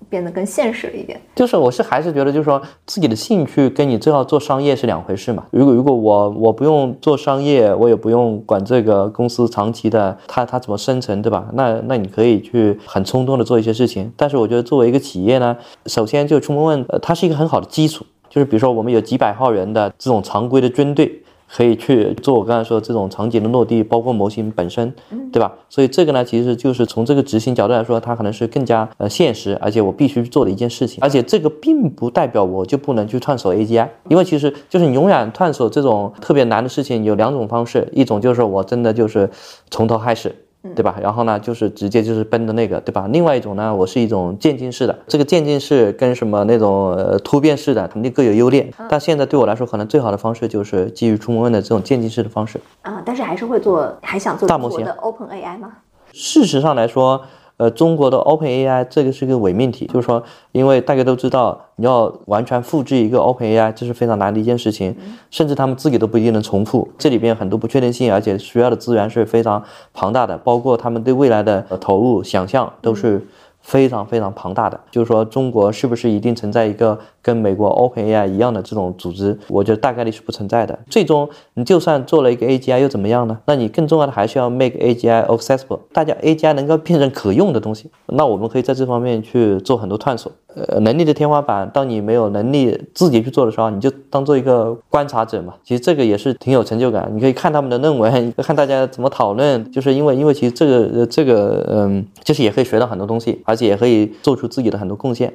变得更现实了一点。就是我是还是觉得，就是说自己的兴趣跟你最后做商业是两回事嘛。如果如果我我不用做商业，我也不用管这个公司长期的它它怎么生存，对吧？那那你可以去很冲动的做一些事情。但是我觉得作为一个企业呢，首先就出门问，呃，它是一个很好的基础。就是比如说，我们有几百号人的这种常规的军队，可以去做我刚才说这种场景的落地，包括模型本身，对吧？所以这个呢，其实就是从这个执行角度来说，它可能是更加呃现实，而且我必须去做的一件事情。而且这个并不代表我就不能去探索 AGI，因为其实就是你永远探索这种特别难的事情有两种方式，一种就是我真的就是从头开始。对吧？然后呢，就是直接就是奔的那个，对吧？另外一种呢，我是一种渐进式的，这个渐进式跟什么那种呃突变式的肯定各有优劣。但现在对我来说，可能最好的方式就是基于触摸问的这种渐进式的方式啊。但是还是会做，还想做大模型的 Open AI 吗？事实上来说，呃，中国的 Open AI 这个是个伪命题，就是说，因为大家都知道，你要完全复制一个 Open AI，这是非常难的一件事情，甚至他们自己都不一定能重复，这里边很多不确定性，而且需要的资源是非常庞大的，包括他们对未来的投入想象都是。非常非常庞大的，就是说中国是不是一定存在一个跟美国 OpenAI 一样的这种组织？我觉得大概率是不存在的。最终你就算做了一个 AGI 又怎么样呢？那你更重要的还是要 make AGI accessible，大家 AGI 能够变成可用的东西。那我们可以在这方面去做很多探索。呃，能力的天花板，当你没有能力自己去做的时候，你就当做一个观察者嘛。其实这个也是挺有成就感。你可以看他们的论文，看大家怎么讨论，就是因为因为其实这个这个嗯，就是也可以学到很多东西，而且也可以做出自己的很多贡献。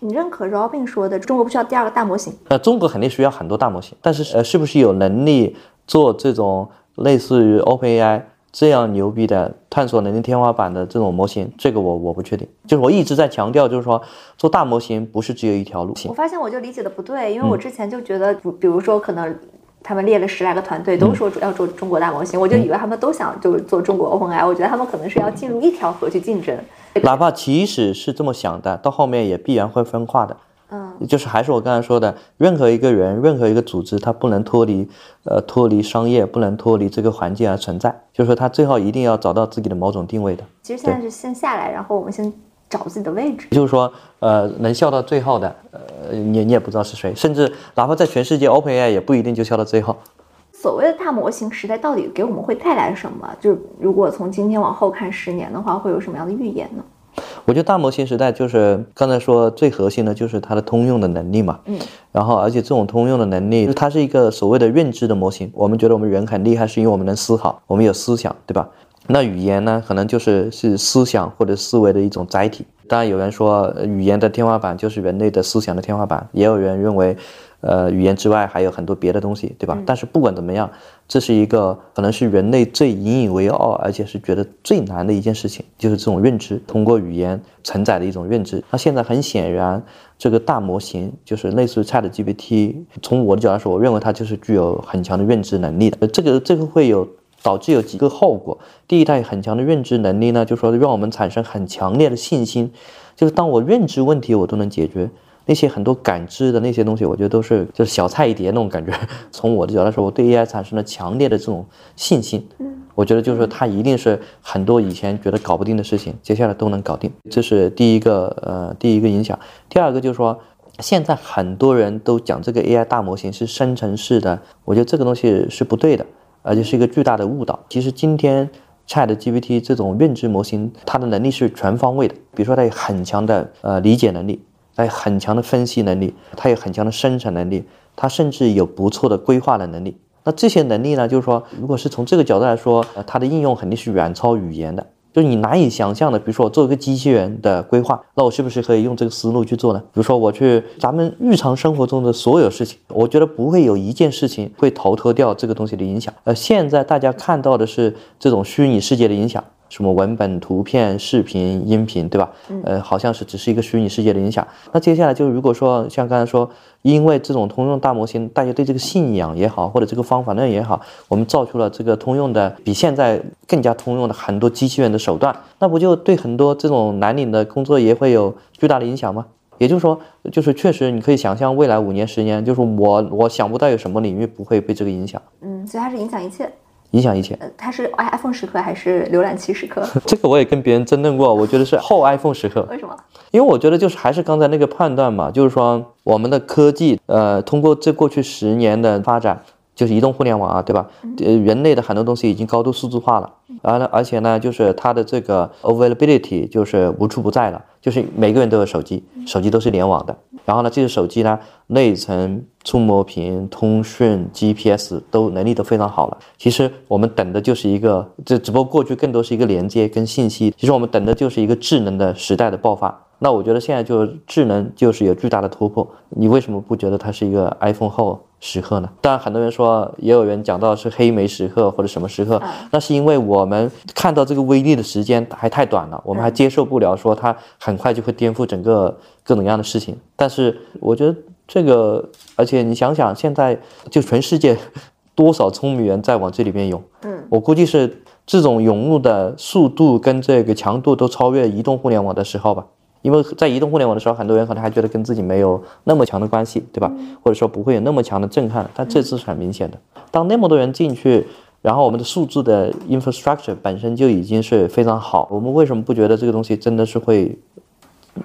你认可 Robin 说的中国不需要第二个大模型？呃，中国肯定需要很多大模型，但是呃，是不是有能力做这种类似于 OpenAI？这样牛逼的探索能力天花板的这种模型，这个我我不确定。就是我一直在强调，就是说做大模型不是只有一条路。我发现我就理解的不对，因为我之前就觉得，比如说可能他们列了十来个团队，都说要做中国大模型，我就以为他们都想就是做中国 OpenAI。我觉得他们可能是要进入一条河去竞争。哪怕即使是这么想的，到后面也必然会分化的。嗯，就是还是我刚才说的，任何一个人，任何一个组织，它不能脱离，呃，脱离商业，不能脱离这个环境而存在。就是说，它最后一定要找到自己的某种定位的。其实现在是先下来，然后我们先找自己的位置。就是说，呃，能笑到最后的，呃，你你也不知道是谁，甚至哪怕在全世界 OpenAI 也不一定就笑到最后。所谓的大模型时代到底给我们会带来什么？就是如果从今天往后看十年的话，会有什么样的预言呢？我觉得大模型时代就是刚才说最核心的就是它的通用的能力嘛，嗯，然后而且这种通用的能力，它是一个所谓的认知的模型。我们觉得我们人很厉害，是因为我们能思考，我们有思想，对吧？那语言呢，可能就是是思想或者思维的一种载体。当然有人说语言的天花板就是人类的思想的天花板，也有人认为。呃，语言之外还有很多别的东西，对吧？但是不管怎么样，这是一个可能是人类最引以为傲，而且是觉得最难的一件事情，就是这种认知，通过语言承载的一种认知。那现在很显然，这个大模型就是类似于 Chat GPT，从我的角度来说，我认为它就是具有很强的认知能力的。呃，这个这个会有导致有几个后果。第一，代很强的认知能力呢，就说让我们产生很强烈的信心，就是当我认知问题，我都能解决。那些很多感知的那些东西，我觉得都是就是小菜一碟那种感觉。从我的角度来说，我对 AI 产生了强烈的这种信心。嗯，我觉得就是它一定是很多以前觉得搞不定的事情，接下来都能搞定。这是第一个呃第一个影响。第二个就是说，现在很多人都讲这个 AI 大模型是生成式的，我觉得这个东西是不对的，而且是一个巨大的误导。其实今天 ChatGPT 这种认知模型，它的能力是全方位的，比如说它有很强的呃理解能力。它有很强的分析能力，它有很强的生产能力，它甚至有不错的规划的能力。那这些能力呢？就是说，如果是从这个角度来说，呃，它的应用肯定是远超语言的。就是你难以想象的，比如说我做一个机器人的规划，那我是不是可以用这个思路去做呢？比如说我去咱们日常生活中的所有事情，我觉得不会有一件事情会逃脱掉这个东西的影响。呃，现在大家看到的是这种虚拟世界的影响。什么文本、图片、视频、音频，对吧？呃，好像是只是一个虚拟世界的影响。那接下来就是如果说像刚才说，因为这种通用大模型，大家对这个信仰也好，或者这个方法论也好，我们造出了这个通用的比现在更加通用的很多机器人的手段，那不就对很多这种蓝领的工作也会有巨大的影响吗？也就是说，就是确实你可以想象未来五年、十年，就是我我想不到有什么领域不会被这个影响。嗯，所以它是影响一切。影响一切，它是 iPhone 时刻还是浏览器时刻？这个我也跟别人争论过，我觉得是后 iPhone 时刻。为什么？因为我觉得就是还是刚才那个判断嘛，就是说我们的科技，呃，通过这过去十年的发展，就是移动互联网啊，对吧？呃，人类的很多东西已经高度数字化了，而而且呢，就是它的这个 availability 就是无处不在了，就是每个人都有手机，手机都是联网的。然后呢，这个手机呢，内存、触摸屏、通讯、GPS 都能力都非常好了。其实我们等的就是一个，这只不过过去更多是一个连接跟信息。其实我们等的就是一个智能的时代的爆发。那我觉得现在就智能就是有巨大的突破。你为什么不觉得它是一个 iPhone 后时刻呢？当然，很多人说，也有人讲到是黑莓时刻或者什么时刻，那是因为我们看到这个威力的时间还太短了，我们还接受不了说它很快就会颠覆整个各种各样的事情。但是我觉得这个，而且你想想，现在就全世界多少聪明人在往这里面涌，嗯，我估计是这种涌入的速度跟这个强度都超越移动互联网的时候吧。因为在移动互联网的时候，很多人可能还觉得跟自己没有那么强的关系，对吧？或者说不会有那么强的震撼，但这次是很明显的。当那么多人进去，然后我们的数字的 infrastructure 本身就已经是非常好，我们为什么不觉得这个东西真的是会，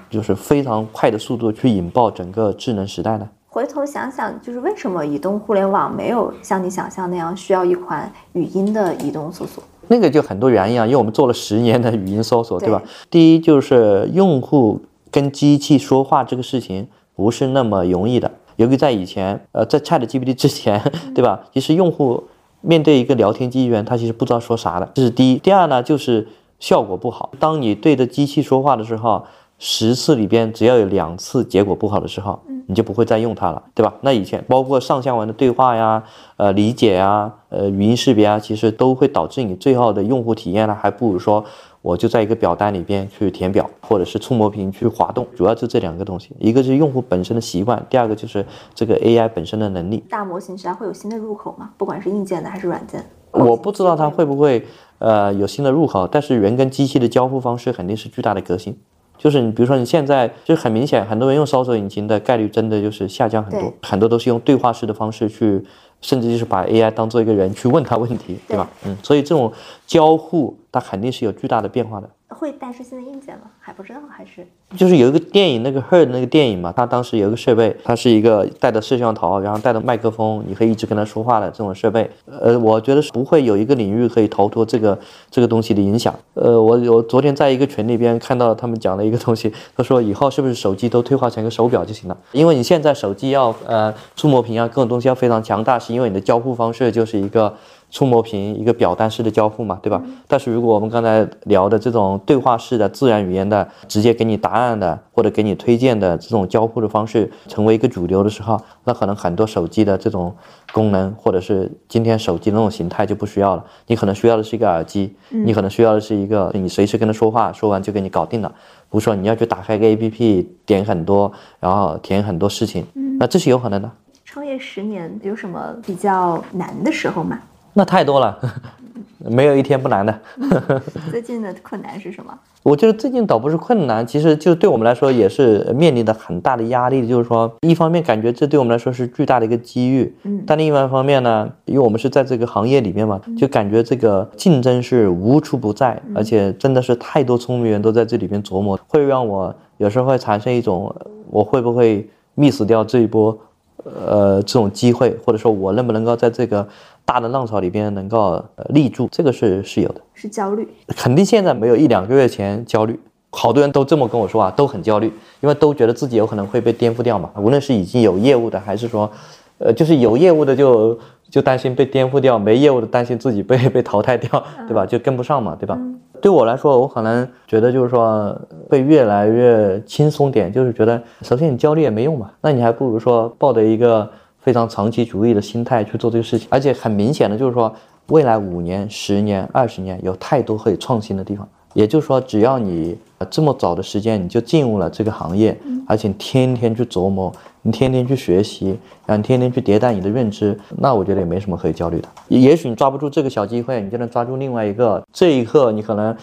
就是非常快的速度去引爆整个智能时代呢？回头想想，就是为什么移动互联网没有像你想象那样需要一款语音的移动搜索？那个就很多原因啊，因为我们做了十年的语音搜索，对吧？第一就是用户跟机器说话这个事情不是那么容易的，尤其在以前，呃，在 Chat GPT 之前，对吧？其实用户面对一个聊天机器人，他其实不知道说啥的，这是第一。第二呢，就是效果不好。当你对着机器说话的时候，十次里边只要有两次结果不好的时候。你就不会再用它了，对吧？那以前包括上下文的对话呀、呃理解呀、呃语音识别啊，其实都会导致你最后的用户体验呢，还不如说我就在一个表单里边去填表，或者是触摸屏去滑动，主要就这两个东西，一个是用户本身的习惯，第二个就是这个 AI 本身的能力。大模型时代会有新的入口吗？不管是硬件的还是软件？我不知道它会不会呃有新的入口，但是人跟机器的交互方式肯定是巨大的革新。就是你，比如说你现在就很明显，很多人用搜索引擎的概率真的就是下降很多，很多都是用对话式的方式去，甚至就是把 AI 当做一个人去问他问题，对吧？嗯，所以这种交互它肯定是有巨大的变化的。会带出新的硬件吗？还不知道，还是就是有一个电影，那个 Her 那个电影嘛，它当时有一个设备，它是一个带着摄像头，然后带着麦克风，你可以一直跟他说话的这种设备。呃，我觉得是不会有一个领域可以逃脱这个这个东西的影响。呃，我我昨天在一个群里边看到他们讲了一个东西，他说以后是不是手机都退化成一个手表就行了？因为你现在手机要呃触摸屏啊，各种东西要非常强大，是因为你的交互方式就是一个。触摸屏一个表单式的交互嘛，对吧？但是如果我们刚才聊的这种对话式的自然语言的，直接给你答案的或者给你推荐的这种交互的方式成为一个主流的时候，那可能很多手机的这种功能或者是今天手机的那种形态就不需要了。你可能需要的是一个耳机，你可能需要的是一个你随时跟他说话，说完就给你搞定了。不是说你要去打开个 APP 点很多，然后填很多事情，那这是有可能的。创业十年有什么比较难的时候吗？那太多了，没有一天不难的。最近的困难是什么？我觉得最近倒不是困难，其实就对我们来说也是面临的很大的压力。就是说，一方面感觉这对我们来说是巨大的一个机遇，嗯，但另外一方面呢，因为我们是在这个行业里面嘛，就感觉这个竞争是无处不在，而且真的是太多聪明人都在这里边琢磨，会让我有时候会产生一种，我会不会 miss 掉这一波，呃，这种机会，或者说我能不能够在这个。大的浪潮里边能够立住，这个是是有的，是焦虑，肯定现在没有一两个月前焦虑。好多人都这么跟我说啊，都很焦虑，因为都觉得自己有可能会被颠覆掉嘛。无论是已经有业务的，还是说，呃，就是有业务的就就担心被颠覆掉，没业务的担心自己被 被淘汰掉，对吧？就跟不上嘛，对吧？对我来说，我可能觉得就是说会越来越轻松点，就是觉得首先你焦虑也没用嘛，那你还不如说抱着一个。非常长期主义的心态去做这个事情，而且很明显的就是说，未来五年、十年、二十年有太多可以创新的地方。也就是说，只要你这么早的时间你就进入了这个行业，而且天天去琢磨，你天天去学习，然后天天去迭代你的认知，那我觉得也没什么可以焦虑的。也许你抓不住这个小机会，你就能抓住另外一个。这一刻你可能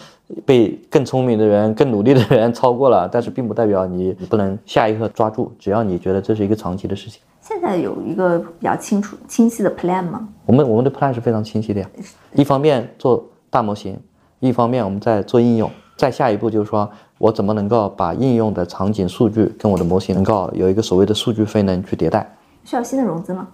被更聪明的人、更努力的人 超过了，但是并不代表你不能下一刻抓住。只要你觉得这是一个长期的事情。现在有一个比较清楚、清晰的 plan 吗？我们我们的 plan 是非常清晰的呀。一方面做大模型，一方面我们在做应用。再下一步就是说我怎么能够把应用的场景数据跟我的模型能够有一个所谓的数据飞能去迭代。需要新的融资吗？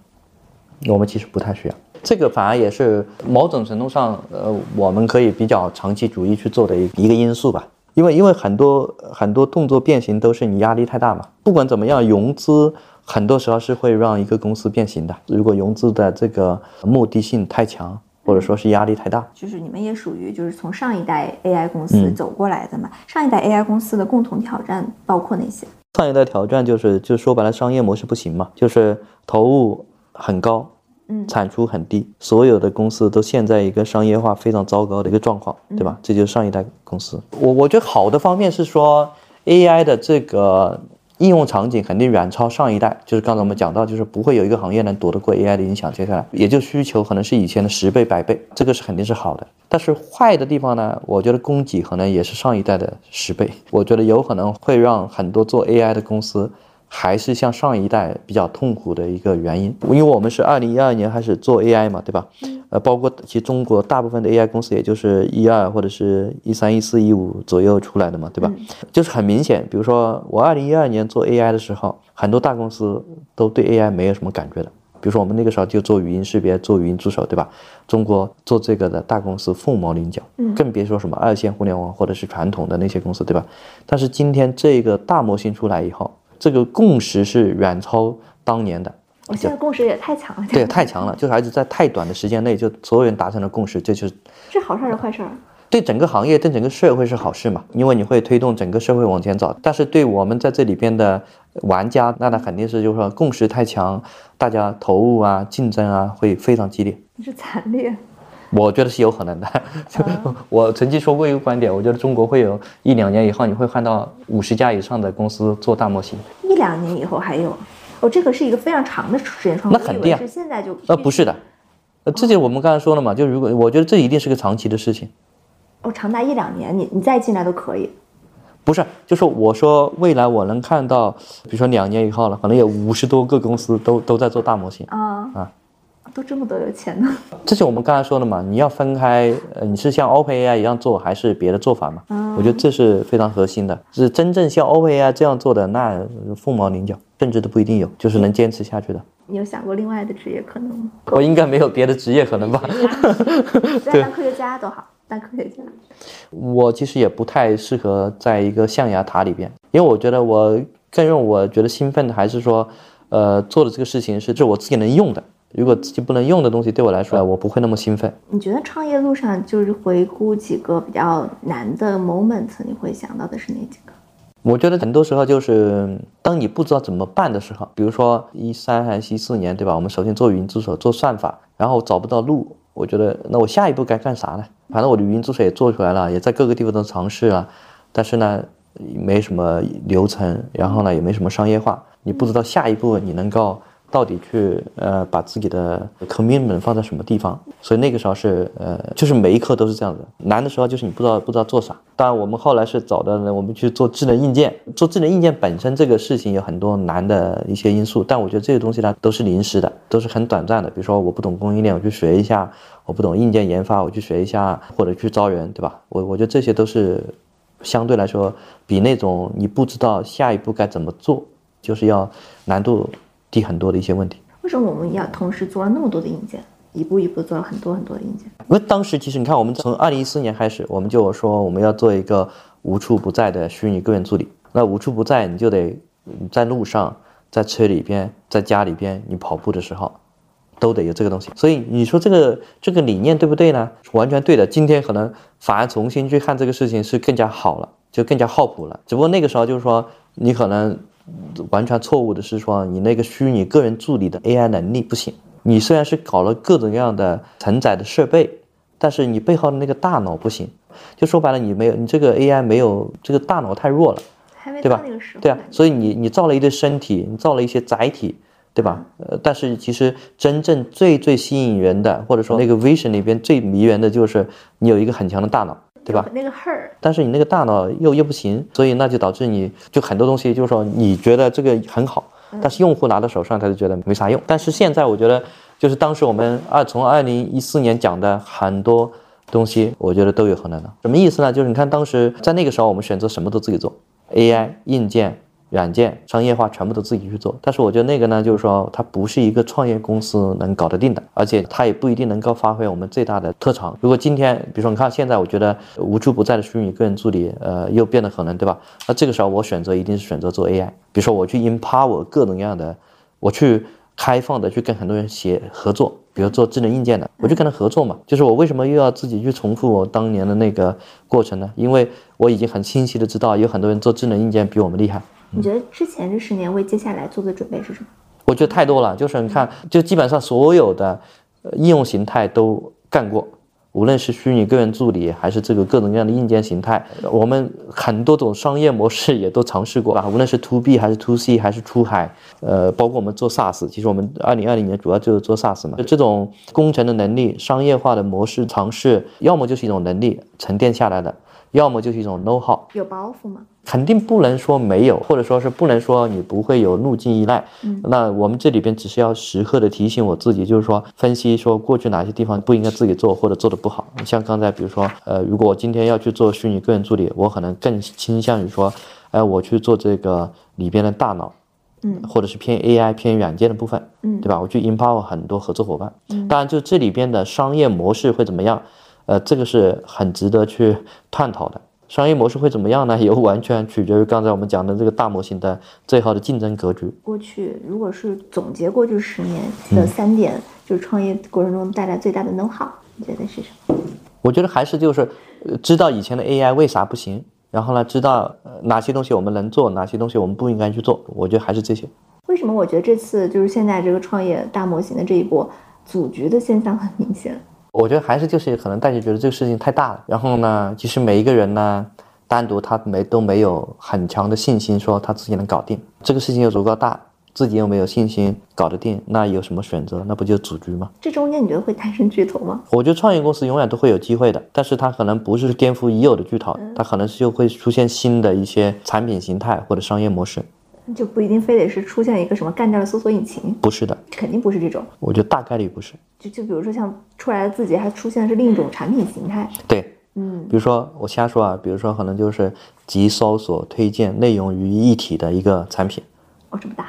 我们其实不太需要，这个反而也是某种程度上，呃，我们可以比较长期主义去做的一一个因素吧。因为因为很多很多动作变形都是你压力太大嘛。不管怎么样，融资。很多时候是会让一个公司变形的。如果融资的这个目的性太强，或者说是压力太大，就是你们也属于就是从上一代 AI 公司走过来的嘛。上一代 AI 公司的共同挑战包括哪些？上一代挑战就是就说白了，商业模式不行嘛，就是投入很高，嗯，产出很低，所有的公司都陷在一个商业化非常糟糕的一个状况，对吧？这就是上一代公司。我我觉得好的方面是说 AI 的这个。应用场景肯定远超上一代，就是刚才我们讲到，就是不会有一个行业能躲得过 AI 的影响。接下来，也就需求可能是以前的十倍、百倍，这个是肯定是好的。但是坏的地方呢，我觉得供给可能也是上一代的十倍，我觉得有可能会让很多做 AI 的公司。还是像上一代比较痛苦的一个原因，因为我们是二零一二年开始做 AI 嘛，对吧？呃，包括其实中国大部分的 AI 公司，也就是一二或者是一三一四一五左右出来的嘛，对吧？就是很明显，比如说我二零一二年做 AI 的时候，很多大公司都对 AI 没有什么感觉的。比如说我们那个时候就做语音识别，做语音助手，对吧？中国做这个的大公司凤毛麟角，更别说什么二线互联网或者是传统的那些公司，对吧？但是今天这个大模型出来以后，这个共识是远超当年的。我现在共识也太强了。对，太强了，就是而且在太短的时间内，就所有人达成了共识，这就是是好事还是坏事儿？对整个行业、对整个社会是好事嘛？因为你会推动整个社会往前走。但是对我们在这里边的玩家，那那肯定是就是说共识太强，大家投入啊、竞争啊会非常激烈。是惨烈。我觉得是有可能的。就我曾经说过一个观点，我觉得中国会有一两年以后，你会看到五十家以上的公司做大模型。一两年以后还有？哦，这个是一个非常长的时间窗口。那肯定是现在就呃不是的，呃，这就我们刚才说了嘛，就如果我觉得这一定是个长期的事情。哦，长达一两年，你你再进来都可以。不是，就是我说未来我能看到，比如说两年以后了，可能有五十多个公司都都在做大模型啊啊。都这么多有钱呢？这是我们刚才说的嘛？你要分开，呃，你是像 OpenAI 一样做，还是别的做法嘛？嗯，我觉得这是非常核心的。是真正像 OpenAI 这样做的，那凤毛麟角，甚至都不一定有，就是能坚持下去的。你有想过另外的职业可能吗？我应该没有别的职业可能吧？对，当科学家多好，当科学家。我其实也不太适合在一个象牙塔里边，因为我觉得我更让我觉得兴奋的还是说，呃，做的这个事情是这我自己能用的。如果自己不能用的东西，对我来说，我不会那么兴奋。你觉得创业路上就是回顾几个比较难的 moment，你会想到的是哪几个？我觉得很多时候就是当你不知道怎么办的时候，比如说一三还是一四年，对吧？我们首先做语音助手，做算法，然后找不到路，我觉得那我下一步该干啥呢？反正我的语音助手也做出来了，也在各个地方都尝试了，但是呢，没什么流程，然后呢，也没什么商业化，你不知道下一步你能够。到底去呃把自己的 commitment 放在什么地方？所以那个时候是呃就是每一刻都是这样子。难的时候就是你不知道不知道做啥。当然我们后来是找的我们去做智能硬件，做智能硬件本身这个事情有很多难的一些因素，但我觉得这些东西呢都是临时的，都是很短暂的。比如说我不懂供应链，我去学一下；我不懂硬件研发，我去学一下，或者去招人，对吧？我我觉得这些都是相对来说比那种你不知道下一步该怎么做，就是要难度。低很多的一些问题，为什么我们要同时做了那么多的硬件，一步一步做了很多很多的硬件？因为当时其实你看，我们从二零一四年开始，我们就说我们要做一个无处不在的虚拟个人助理。那无处不在，你就得在路上、在车里边、在家里边，你跑步的时候都得有这个东西。所以你说这个这个理念对不对呢？完全对的。今天可能反而重新去看这个事情是更加好了，就更加靠谱了。只不过那个时候就是说你可能。完全错误的是说，你那个虚拟个人助理的 AI 能力不行。你虽然是搞了各种各样的承载的设备，但是你背后的那个大脑不行。就说白了，你没有你这个 AI 没有这个大脑太弱了，对吧？对啊，所以你你造了一堆身体，你造了一些载体，对吧？呃，但是其实真正最最吸引人的，或者说那个 vision 里边最迷人的就是你有一个很强的大脑。对吧？那个 her，但是你那个大脑又又不行，所以那就导致你就很多东西，就是说你觉得这个很好，但是用户拿到手上他就觉得没啥用。但是现在我觉得，就是当时我们二从二零一四年讲的很多东西，我觉得都有可能的。什么意思呢？就是你看当时在那个时候，我们选择什么都自己做，AI 硬件。软件商业化全部都自己去做，但是我觉得那个呢，就是说它不是一个创业公司能搞得定的，而且它也不一定能够发挥我们最大的特长。如果今天，比如说你看现在，我觉得无处不在的虚拟个人助理，呃，又变得可能，对吧？那这个时候我选择一定是选择做 AI，比如说我去 empower 各种各样的，我去开放的去跟很多人协合作，比如做智能硬件的，我就跟他合作嘛。就是我为什么又要自己去重复我当年的那个过程呢？因为我已经很清晰的知道，有很多人做智能硬件比我们厉害。你觉得之前这十年为接下来做的准备是什么？我觉得太多了，就是你看，就基本上所有的应用形态都干过。无论是虚拟个人助理，还是这个各种各样的硬件形态，我们很多种商业模式也都尝试过啊。无论是 to B 还是 to C 还是出海，呃，包括我们做 SaaS，其实我们二零二零年主要就是做 SaaS 嘛。这种工程的能力、商业化的模式尝试，要么就是一种能力沉淀下来的，要么就是一种 know how。有包袱吗？肯定不能说没有，或者说是不能说你不会有路径依赖。嗯，那我们这里边只是要时刻的提醒我自己，就是说分析说过去哪些地方不应该自己做或者做的不好。像刚才比如说，呃，如果我今天要去做虚拟个人助理，我可能更倾向于说，哎，我去做这个里边的大脑，嗯，或者是偏 AI 偏软件的部分，嗯，对吧？我去 empower 很多合作伙伴。嗯，当然就这里边的商业模式会怎么样，呃，这个是很值得去探讨的。商业模式会怎么样呢？也完全取决于刚才我们讲的这个大模型的最好的竞争格局。过去如果是总结过去十年的三点，就是创业过程中带来最大的 know how，你觉得是什么？我觉得还是就是知道以前的 AI 为啥不行，然后呢，知道哪些东西我们能做，哪些东西我们不应该去做。我觉得还是这些。为什么我觉得这次就是现在这个创业大模型的这一波组局的现象很明显？我觉得还是就是可能大家觉得这个事情太大了，然后呢，其实每一个人呢，单独他没都没有很强的信心说他自己能搞定这个事情又足够大，自己又没有信心搞得定，那有什么选择？那不就组局吗？这中间你觉得会诞生巨头吗？我觉得创业公司永远都会有机会的，但是它可能不是颠覆已有的巨头，它可能是就会出现新的一些产品形态或者商业模式。就不一定非得是出现一个什么干掉了搜索引擎，不是的，肯定不是这种。我觉得大概率不是。就就比如说像出来的字节，还出现的是另一种产品形态。对，嗯，比如说我瞎说啊，比如说可能就是集搜索、推荐、内容于一体的一个产品。哦，这么大？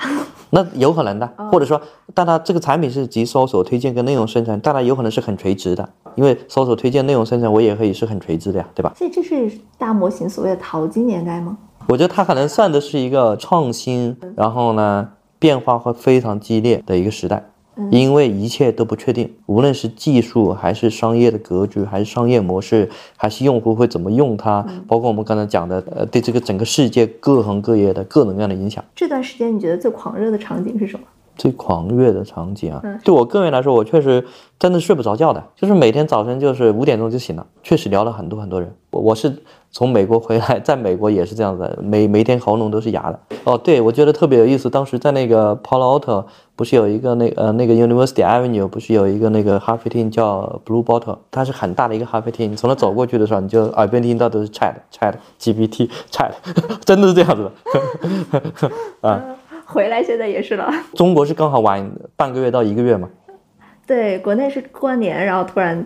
那有可能的，或者说，但它这个产品是集搜索、推荐跟内容生成，但它有可能是很垂直的，因为搜索、推荐、内容生成，我也可以是很垂直的呀，对吧？所以这是大模型所谓的淘金年代吗？我觉得它可能算的是一个创新，然后呢，变化会非常激烈的一个时代，因为一切都不确定，无论是技术还是商业的格局，还是商业模式，还是用户会怎么用它，包括我们刚才讲的，呃，对这个整个世界各行各业的各种各样的影响。这段时间你觉得最狂热的场景是什么？最狂热的场景啊，对我个人来说，我确实真的睡不着觉的，就是每天早晨就是五点钟就醒了，确实聊了很多很多人。我我是从美国回来，在美国也是这样子，每每天喉咙都是哑的。哦，对，我觉得特别有意思，当时在那个 Palo Alto 不是有一个那呃那个 University Avenue 不是有一个那个咖啡厅叫 Blue Bottle，它是很大的一个咖啡厅，你从那走过去的时候，你就耳边听到都是 Chat Chat GPT Chat，真的是这样子的 啊。回来现在也是了。中国是刚好晚半个月到一个月嘛？对，国内是过完年，然后突然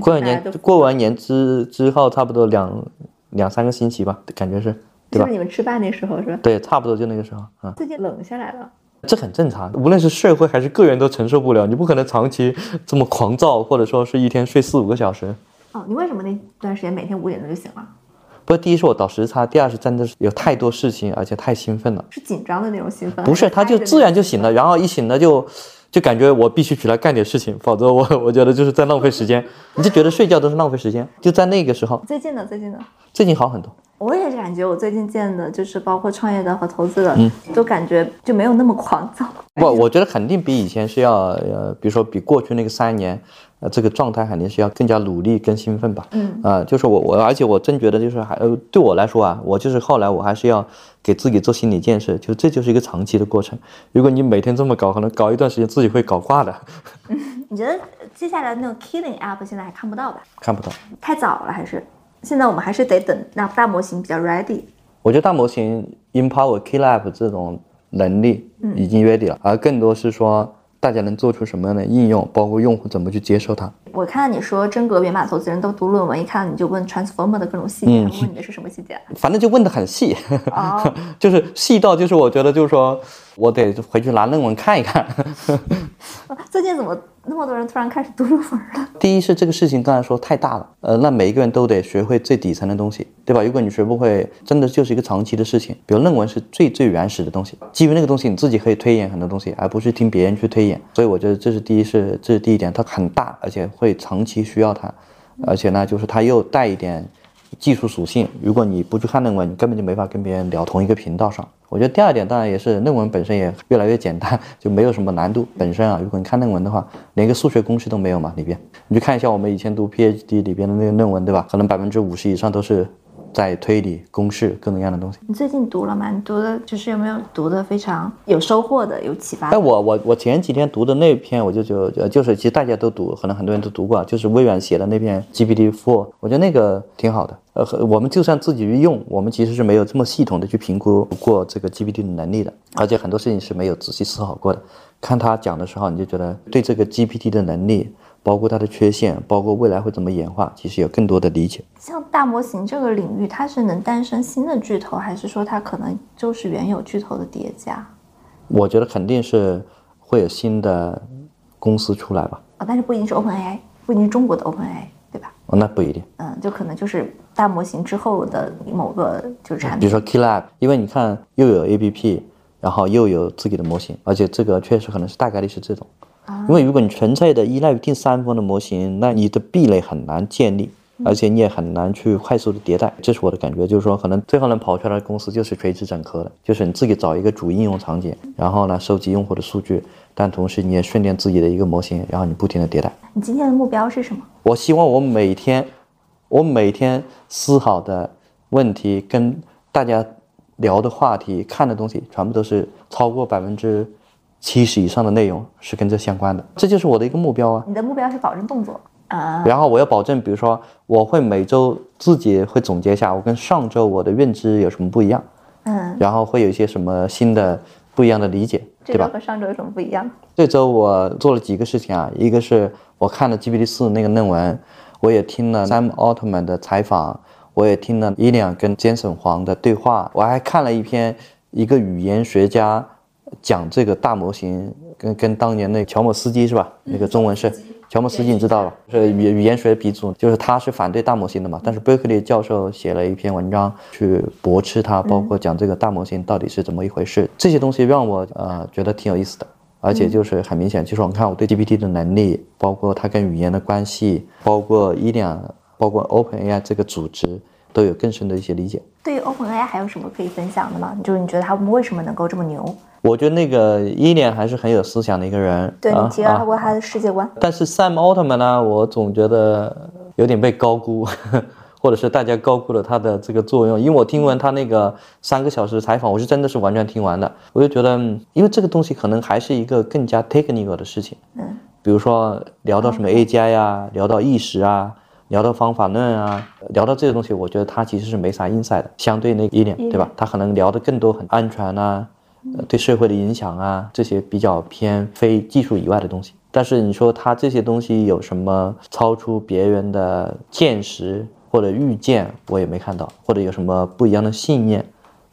过完年，过完年之之后差不多两两三个星期吧，感觉是，对吧？你们吃饭那时候是吧？对，差不多就那个时候啊。最近冷下来了，这很正常，无论是社会还是个人都承受不了。你不可能长期这么狂躁，或者说是一天睡四五个小时。哦，你为什么那段时间每天五点钟就醒了？不，第一是我倒时差，第二是真的是有太多事情，而且太兴奋了。是紧张的那种兴奋？不是，他就自然就醒了，然后一醒了就就感觉我必须起来干点事情，否则我我觉得就是在浪费时间。你就觉得睡觉都是浪费时间，就在那个时候。最近的，最近的，最近好很多。我也是感觉，我最近见的就是包括创业的和投资的，都感觉就没有那么狂躁。不，我觉得肯定比以前是要呃，比如说比过去那个三年。呃，这个状态肯定是要更加努力、更兴奋吧。嗯，啊，就是我我，而且我真觉得就是还呃，对我来说啊，我就是后来我还是要给自己做心理建设，就这就是一个长期的过程。如果你每天这么搞，可能搞一段时间自己会搞挂的。嗯，你觉得接下来那种 killing app 现在还看不到吧？看不到，太早了还是？现在我们还是得等那大模型比较 ready。我觉得大模型 empower kill app 这种能力已经 ready 了，而更多是说。大家能做出什么样的应用？包括用户怎么去接受它？我看到你说真格源码投资人都读论文，一看你就问 Transformer 的各种细节。问你的是什么细节？反正就问的很细，就是细到就是我觉得就是说我得回去拿论文看一看。最近怎么那么多人突然开始读论文了？第一是这个事情刚才说太大了，呃，那每一个人都得学会最底层的东西，对吧？如果你学不会，真的就是一个长期的事情。比如论文是最最原始的东西，基于那个东西你自己可以推演很多东西，而不是听别人去推演。所以我觉得这是第一，是这是第一点，它很大，而且会长期需要它，而且呢，就是它又带一点技术属性，如果你不去看论文，你根本就没法跟别人聊同一个频道上。我觉得第二点当然也是论文本身也越来越简单，就没有什么难度。本身啊，如果你看论文的话，连个数学公式都没有嘛，里边你去看一下我们以前读 PhD 里边的那个论文，对吧？可能百分之五十以上都是。在推理公式各种各样的东西。你最近读了吗？你读的就是有没有读的非常有收获的、有启发？哎，我我我前几天读的那篇，我就就就是其实大家都读，可能很多人都读过，就是微软写的那篇 GPT Four，我觉得那个挺好的。呃，我们就算自己去用，我们其实是没有这么系统的去评估过这个 GPT 的能力的，而且很多事情是没有仔细思考过的。看他讲的时候，你就觉得对这个 GPT 的能力。包括它的缺陷，包括未来会怎么演化，其实有更多的理解。像大模型这个领域，它是能诞生新的巨头，还是说它可能就是原有巨头的叠加？我觉得肯定是会有新的公司出来吧。啊，但是不一定是 OpenAI，不一定是中国的 OpenAI？哦，那不一定。嗯，就可能就是大模型之后的某个就是产品，比如说 KeyLab，因为你看又有 APP，然后又有自己的模型，而且这个确实可能是大概率是这种。因为如果你纯粹的依赖于第三方的模型，那你的壁垒很难建立，而且你也很难去快速的迭代。这是我的感觉，就是说可能最后能跑出来的公司就是垂直整合的，就是你自己找一个主应用场景，然后呢收集用户的数据，但同时你也训练自己的一个模型，然后你不停的迭代。你今天的目标是什么？我希望我每天，我每天思考的问题跟大家聊的话题、看的东西，全部都是超过百分之。七十以上的内容是跟这相关的，这就是我的一个目标啊。你的目标是保证动作啊，然后我要保证，比如说我会每周自己会总结一下，我跟上周我的认知有什么不一样，嗯，然后会有一些什么新的不一样的理解，对吧？和上周有什么不一样？这周我做了几个事情啊，一个是我看了 GPT 四那个论文，我也听了 Sam Altman 的采访，我也听了伊良跟 Jason 黄的对话，我还看了一篇一个语言学家。讲这个大模型跟跟当年那乔姆斯基是吧？那个中文是乔姆斯基，你知道吧？是语语言学鼻祖，就是他是反对大模型的嘛。但是伯克利教授写了一篇文章去驳斥他，包括讲这个大模型到底是怎么一回事。这些东西让我呃觉得挺有意思的，而且就是很明显，就是我看我对 GPT 的能力，包括它跟语言的关系，包括伊两，包括 OpenAI 这个组织。都有更深的一些理解。对于 OpenAI 还有什么可以分享的吗？就是你觉得他们为什么能够这么牛？我觉得那个伊莲还是很有思想的一个人。对你提到过他的世界观。但是 Sam Altman 呢，我总觉得有点被高估，或者是大家高估了他的这个作用。因为我听完他那个三个小时采访，我是真的是完全听完的。我就觉得，因为这个东西可能还是一个更加 technical 的事情。嗯。比如说聊到什么 AGI 呀，聊到意识啊。聊到方法论啊，聊到这些东西，我觉得他其实是没啥 insight 的，相对那个一点，对吧？他可能聊的更多很安全啊，对社会的影响啊，这些比较偏非技术以外的东西。但是你说他这些东西有什么超出别人的见识或者预见，我也没看到，或者有什么不一样的信念。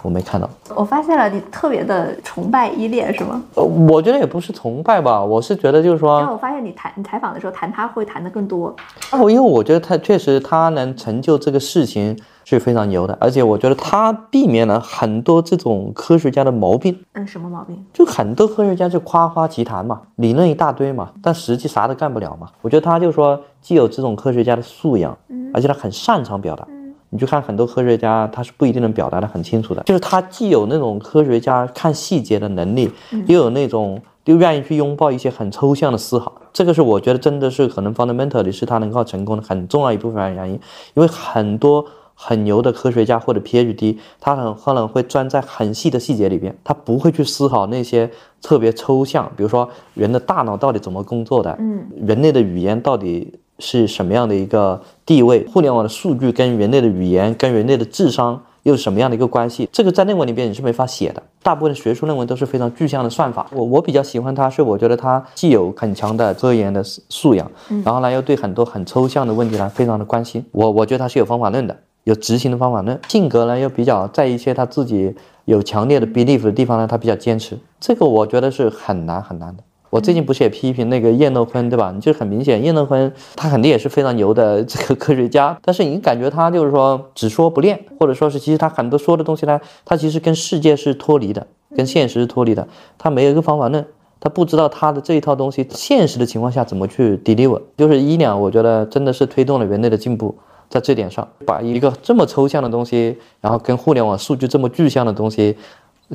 我没看到，我发现了你特别的崇拜依恋是吗？呃，我觉得也不是崇拜吧，我是觉得就是说，因为我发现你谈你采访的时候谈他会谈的更多。哦，因为我觉得他确实他能成就这个事情是非常牛的，而且我觉得他避免了很多这种科学家的毛病。嗯，什么毛病？就很多科学家就夸夸其谈嘛，理论一大堆嘛，但实际啥都干不了嘛。我觉得他就说既有这种科学家的素养，嗯，而且他很擅长表达。你去看很多科学家，他是不一定能表达的很清楚的。就是他既有那种科学家看细节的能力，又有那种又愿意去拥抱一些很抽象的思考。这个是我觉得真的是可能 fundamentally 是他能够成功的很重要一部分原因。因为很多很牛的科学家或者 PhD，他很可能会钻在很细的细节里边，他不会去思考那些特别抽象，比如说人的大脑到底怎么工作的，嗯，人类的语言到底。是什么样的一个地位？互联网的数据跟人类的语言、跟人类的智商又是什么样的一个关系？这个在论文里边你是没法写的。大部分的学术论文都是非常具象的算法。我我比较喜欢它，是我觉得它既有很强的科研的素养，然后呢又对很多很抽象的问题呢非常的关心。我我觉得他是有方法论的，有执行的方法论。性格呢又比较在一些他自己有强烈的 belief 的地方呢，他比较坚持。这个我觉得是很难很难的。我最近不是也批评那个叶诺芬，对吧？你就很明显，叶诺芬他肯定也是非常牛的 这个科学家，但是你感觉他就是说只说不练，或者说是其实他很多说的东西呢，他其实跟世界是脱离的，跟现实是脱离的。他没有一个方法论，他不知道他的这一套东西现实的情况下怎么去 deliver。就是医疗，我觉得真的是推动了人类的进步，在这点上，把一个这么抽象的东西，然后跟互联网数据这么具象的东西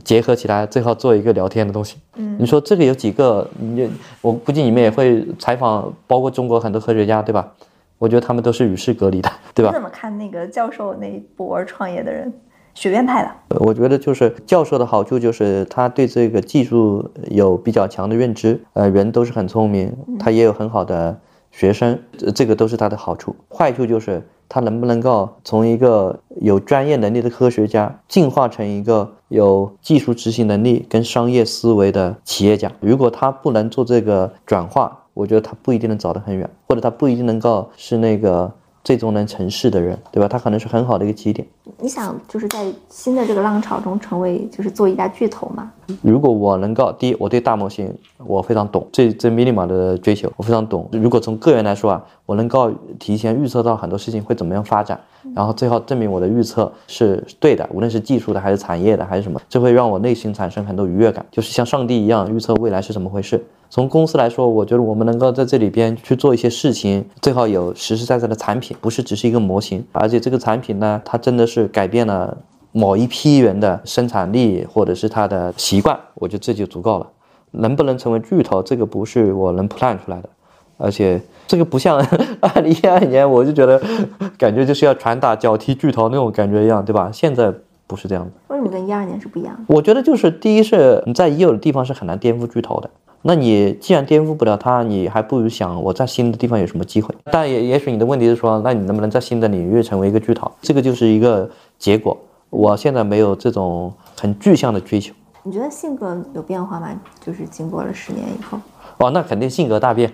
结合起来，最后做一个聊天的东西。嗯，你说这个有几个？你我估计你们也会采访，包括中国很多科学家，对吧？我觉得他们都是与世隔离的，对吧？你怎么看那个教授那一波创业的人？学院派的，我觉得就是教授的好处就是他对这个技术有比较强的认知，呃，人都是很聪明，他也有很好的学生，这个都是他的好处。坏处就是他能不能够从一个有专业能力的科学家进化成一个有技术执行能力跟商业思维的企业家？如果他不能做这个转化，我觉得他不一定能走得很远，或者他不一定能够是那个。最终能成事的人，对吧？他可能是很好的一个起点。你想就是在新的这个浪潮中成为，就是做一家巨头吗？如果我能够，第一，我对大模型我非常懂，这这 Minima 的追求我非常懂。如果从个人来说啊，我能够提前预测到很多事情会怎么样发展，然后最后证明我的预测是对的，无论是技术的还是产业的还是什么，这会让我内心产生很多愉悦感，就是像上帝一样预测未来是怎么回事。从公司来说，我觉得我们能够在这里边去做一些事情，最好有实实在在的产品，不是只是一个模型，而且这个产品呢，它真的是改变了某一批人的生产力或者是他的习惯，我觉得这就足够了。能不能成为巨头，这个不是我能 plan 出来的，而且这个不像 二零一二年，我就觉得 感觉就是要传达脚踢巨头那种感觉一样，对吧？现在不是这样的。为什么跟一二年是不一样的？我觉得就是第一是你在已有的地方是很难颠覆巨头的。那你既然颠覆不了它，你还不如想我在新的地方有什么机会。但也也许你的问题是说，那你能不能在新的领域成为一个巨头？这个就是一个结果。我现在没有这种很具象的追求。你觉得性格有变化吗？就是经过了十年以后。哦，那肯定性格大变。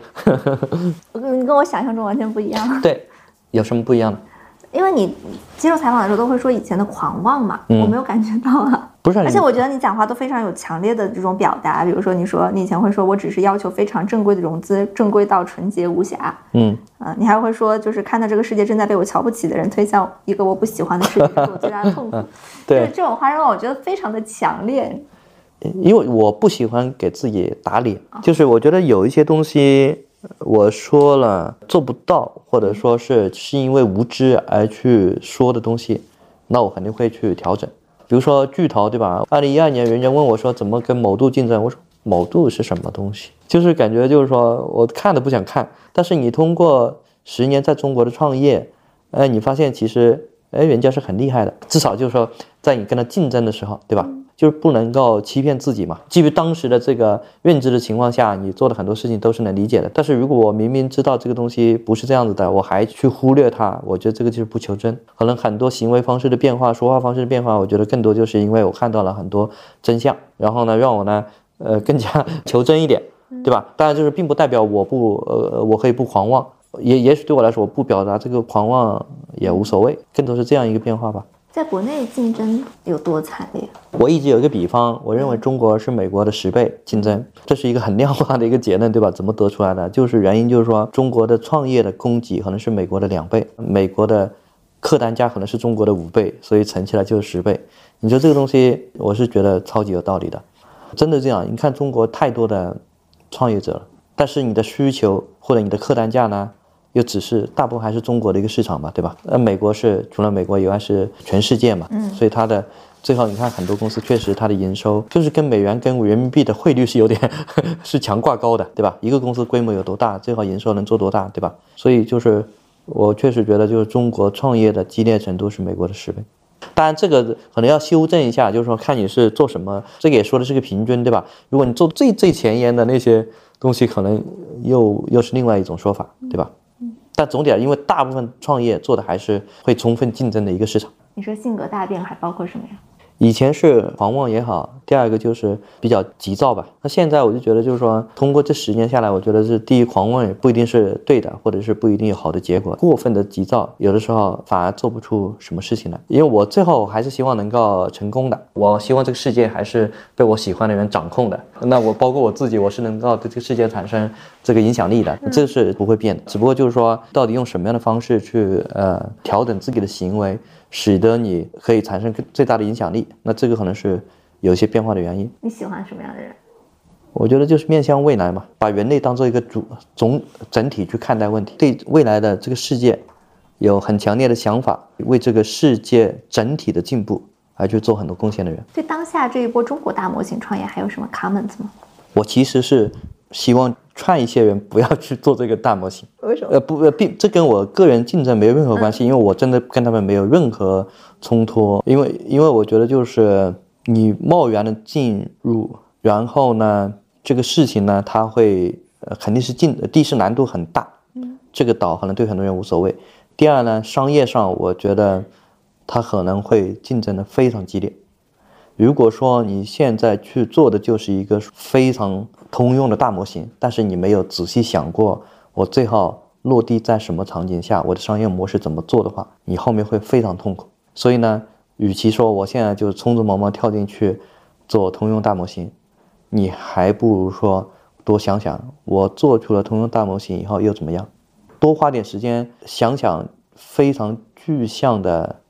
你 跟我想象中完全不一样。对，有什么不一样的？因为你接受采访的时候都会说以前的狂妄嘛，我没有感觉到啊。不是，而且我觉得你讲话都非常有强烈的这种表达，比如说你说你以前会说我只是要求非常正规的融资，正规到纯洁无瑕。嗯，啊，你还会说就是看到这个世界正在被我瞧不起的人推向一个我不喜欢的世界，是我最大的痛苦。对，这种话让我觉得非常的强烈。因为我不喜欢给自己打脸，就是我觉得有一些东西。我说了做不到，或者说是是因为无知而去说的东西，那我肯定会去调整。比如说巨头，对吧？二零一二年，人家问我说怎么跟某度竞争，我说某度是什么东西？就是感觉就是说我看都不想看。但是你通过十年在中国的创业，哎，你发现其实哎人家是很厉害的，至少就是说在你跟他竞争的时候，对吧？就是不能够欺骗自己嘛。基于当时的这个认知的情况下，你做的很多事情都是能理解的。但是如果我明明知道这个东西不是这样子的，我还去忽略它，我觉得这个就是不求真。可能很多行为方式的变化、说话方式的变化，我觉得更多就是因为我看到了很多真相，然后呢，让我呢，呃，更加求真一点，对吧？当然，就是并不代表我不，呃，我可以不狂妄，也也许对我来说，我不表达这个狂妄也无所谓，更多是这样一个变化吧。在国内竞争有多惨烈？我一直有一个比方，我认为中国是美国的十倍竞争，这是一个很量化的一个结论，对吧？怎么得出来的？就是原因就是说，中国的创业的供给可能是美国的两倍，美国的客单价可能是中国的五倍，所以乘起来就是十倍。你说这个东西，我是觉得超级有道理的，真的这样。你看中国太多的创业者了，但是你的需求或者你的客单价呢？又只是大部分还是中国的一个市场嘛，对吧？呃，美国是除了美国以外是全世界嘛，嗯，所以它的最后你看很多公司确实它的营收就是跟美元跟人民币的汇率是有点 是强挂钩的，对吧？一个公司规模有多大，最后营收能做多大，对吧？所以就是我确实觉得就是中国创业的激烈程度是美国的十倍，当然这个可能要修正一下，就是说看你是做什么，这个也说的是个平均，对吧？如果你做最最前沿的那些东西，可能又又是另外一种说法，对吧？但总体上，因为大部分创业做的还是会充分竞争的一个市场。你说性格大变还包括什么呀？以前是狂妄也好，第二个就是比较急躁吧。那现在我就觉得，就是说，通过这十年下来，我觉得是第一，狂妄也不一定是对的，或者是不一定有好的结果。过分的急躁，有的时候反而做不出什么事情来。因为我最后还是希望能够成功的，我希望这个世界还是被我喜欢的人掌控的。那我包括我自己，我是能够对这个世界产生这个影响力的，这是不会变的。只不过就是说，到底用什么样的方式去呃调整自己的行为。使得你可以产生最大的影响力，那这个可能是有一些变化的原因。你喜欢什么样的人？我觉得就是面向未来嘛，把人类当做一个主总整体去看待问题，对未来的这个世界有很强烈的想法，为这个世界整体的进步而去做很多贡献的人。对当下这一波中国大模型创业还有什么 comments 吗？我其实是希望劝一些人不要去做这个大模型。为什么？呃，不，呃，并这跟我个人竞争没有任何关系，因为我真的跟他们没有任何冲突。因为，因为我觉得就是你贸然的进入，然后呢，这个事情呢，它会呃肯定是进，第一是难度很大，嗯，这个岛可能对很多人无所谓。第二呢，商业上我觉得它可能会竞争的非常激烈。如果说你现在去做的就是一个非常通用的大模型，但是你没有仔细想过我最好落地在什么场景下，我的商业模式怎么做的话，你后面会非常痛苦。所以呢，与其说我现在就匆匆忙忙跳进去做通用大模型，你还不如说多想想，我做出了通用大模型以后又怎么样？多花点时间想想非常具象的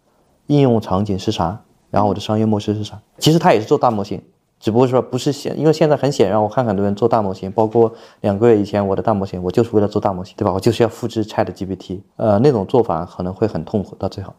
应用场景是啥。然后我的商业模式是啥？其实他也是做大模型，只不过说不是显，因为现在很显然，我看很多人做大模型，包括两个月以前我的大模型，我就是为了做大模型，对吧？我就是要复制 Chat GPT，呃，那种做法可能会很痛苦到最后。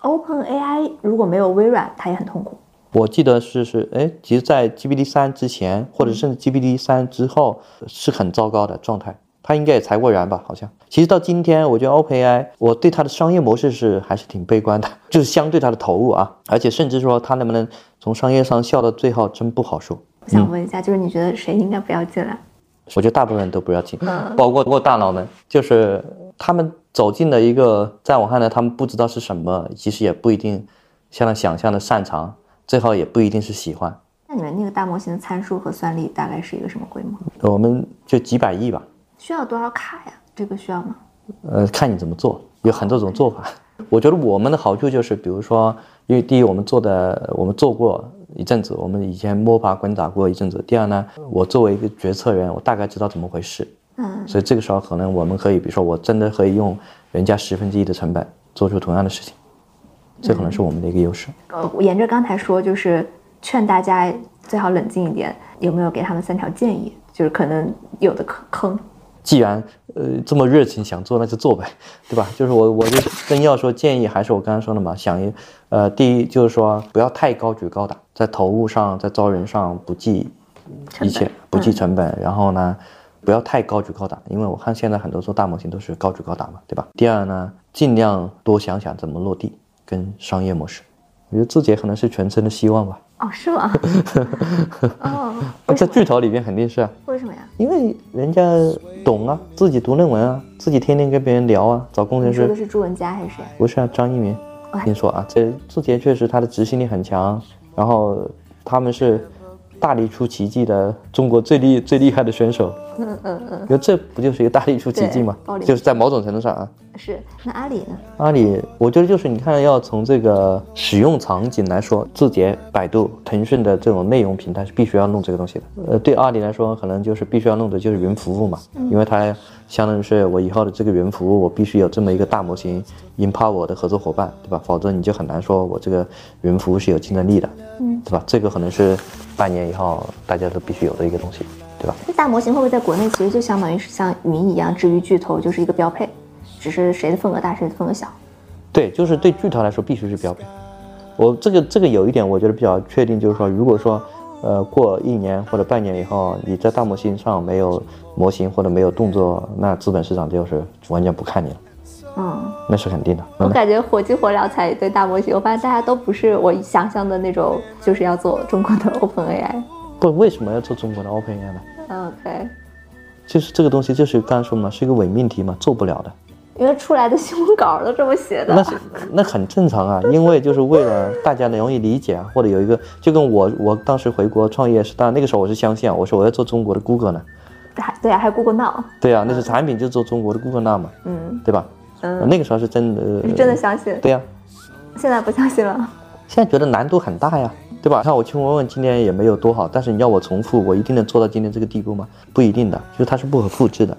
Open AI 如果没有微软，它也很痛苦。我记得是是，哎，其实，在 GPT 三之前，或者甚至 GPT 三之后，是很糟糕的状态。他应该也裁过员吧？好像，其实到今天，我觉得 OpenAI，我对它的商业模式是还是挺悲观的，就是相对它的投入啊，而且甚至说它能不能从商业上笑到最后，真不好说。我想问一下，就是你觉得谁应该不要进来？我觉得大部分人都不要进，包括包括大佬们，就是他们走进了一个，在我看来，他们不知道是什么，其实也不一定像他想象的擅长，最后也不一定是喜欢。那你们那个大模型的参数和算力大概是一个什么规模？我们就几百亿吧。需要多少卡呀？这个需要吗？呃，看你怎么做，有很多种做法。我觉得我们的好处就是，比如说，因为第一，我们做的我们做过一阵子，我们以前摸爬滚打过一阵子。第二呢，我作为一个决策人，我大概知道怎么回事。嗯。所以这个时候可能我们可以，比如说，我真的可以用人家十分之一的成本做出同样的事情，这可能是我们的一个优势。呃，沿着刚才说，就是劝大家最好冷静一点。有没有给他们三条建议？就是可能有的坑。既然呃这么热情想做，那就做呗，对吧？就是我我就跟要说建议，还是我刚刚说的嘛，想一呃第一就是说不要太高举高打，在投入上，在招人上不计一切，不计成本。然后呢，不要太高举高打，因为我看现在很多做大模型都是高举高打嘛，对吧？第二呢，尽量多想想怎么落地跟商业模式。我觉得自己可能是全村的希望吧。哦，是吗？哦，在巨头里边肯定是啊。为什么呀？因为人家懂啊，自己读论文啊，自己天天跟别人聊啊，找工程师。说的是朱文佳还是谁？不是啊，张一鸣。我跟你说啊，这字节确实他的执行力很强，然后他们是。大力出奇迹的中国最厉最厉害的选手，嗯嗯嗯，因为这不就是一个大力出奇迹吗？就是在某种程度上啊。是，那阿里呢？阿里，我觉得就是你看，要从这个使用场景来说，字节、百度、腾讯的这种内容平台是必须要弄这个东西的。呃，对阿里来说，可能就是必须要弄的就是云服务嘛，因为它相当于是我以后的这个云服务，我必须有这么一个大模型，empower 我的合作伙伴，对吧？否则你就很难说我这个云服务是有竞争力的，嗯，对吧？这个可能是半年以后大家都必须有的一个东西，对吧？大模型会不会在国内其实就相当于是像云一样，至于巨头就是一个标配？只是谁的份额大，谁的份额小。对，就是对巨头来说必须是标配。我这个这个有一点，我觉得比较确定，就是说，如果说，呃，过一年或者半年以后，你在大模型上没有模型或者没有动作，那资本市场就是完全不看你了。嗯，那是肯定的。我感觉火急火燎才对大模型，我发现大家都不是我想象的那种，就是要做中国的 Open AI。不，为什么要做中国的 Open AI 呢？OK，就是这个东西，就是刚才说嘛，是一个伪命题嘛，做不了的。因为出来的新闻稿都这么写的，那是那很正常啊，因为就是为了大家容易理解啊，或者有一个就跟我我当时回国创业是，当然那个时候我是相信啊，我说我要做中国的 Google 呢，还对啊，还有 Google Now，对啊，那是产品就做中国的 Google Now 嘛，嗯，对吧？嗯，那个时候是真的，真的相信，对呀，现在不相信了，现在觉得难度很大呀，对吧？那我去问问今天也没有多好，但是你要我重复，我一定能做到今天这个地步吗？不一定的，就是它是不可复制的。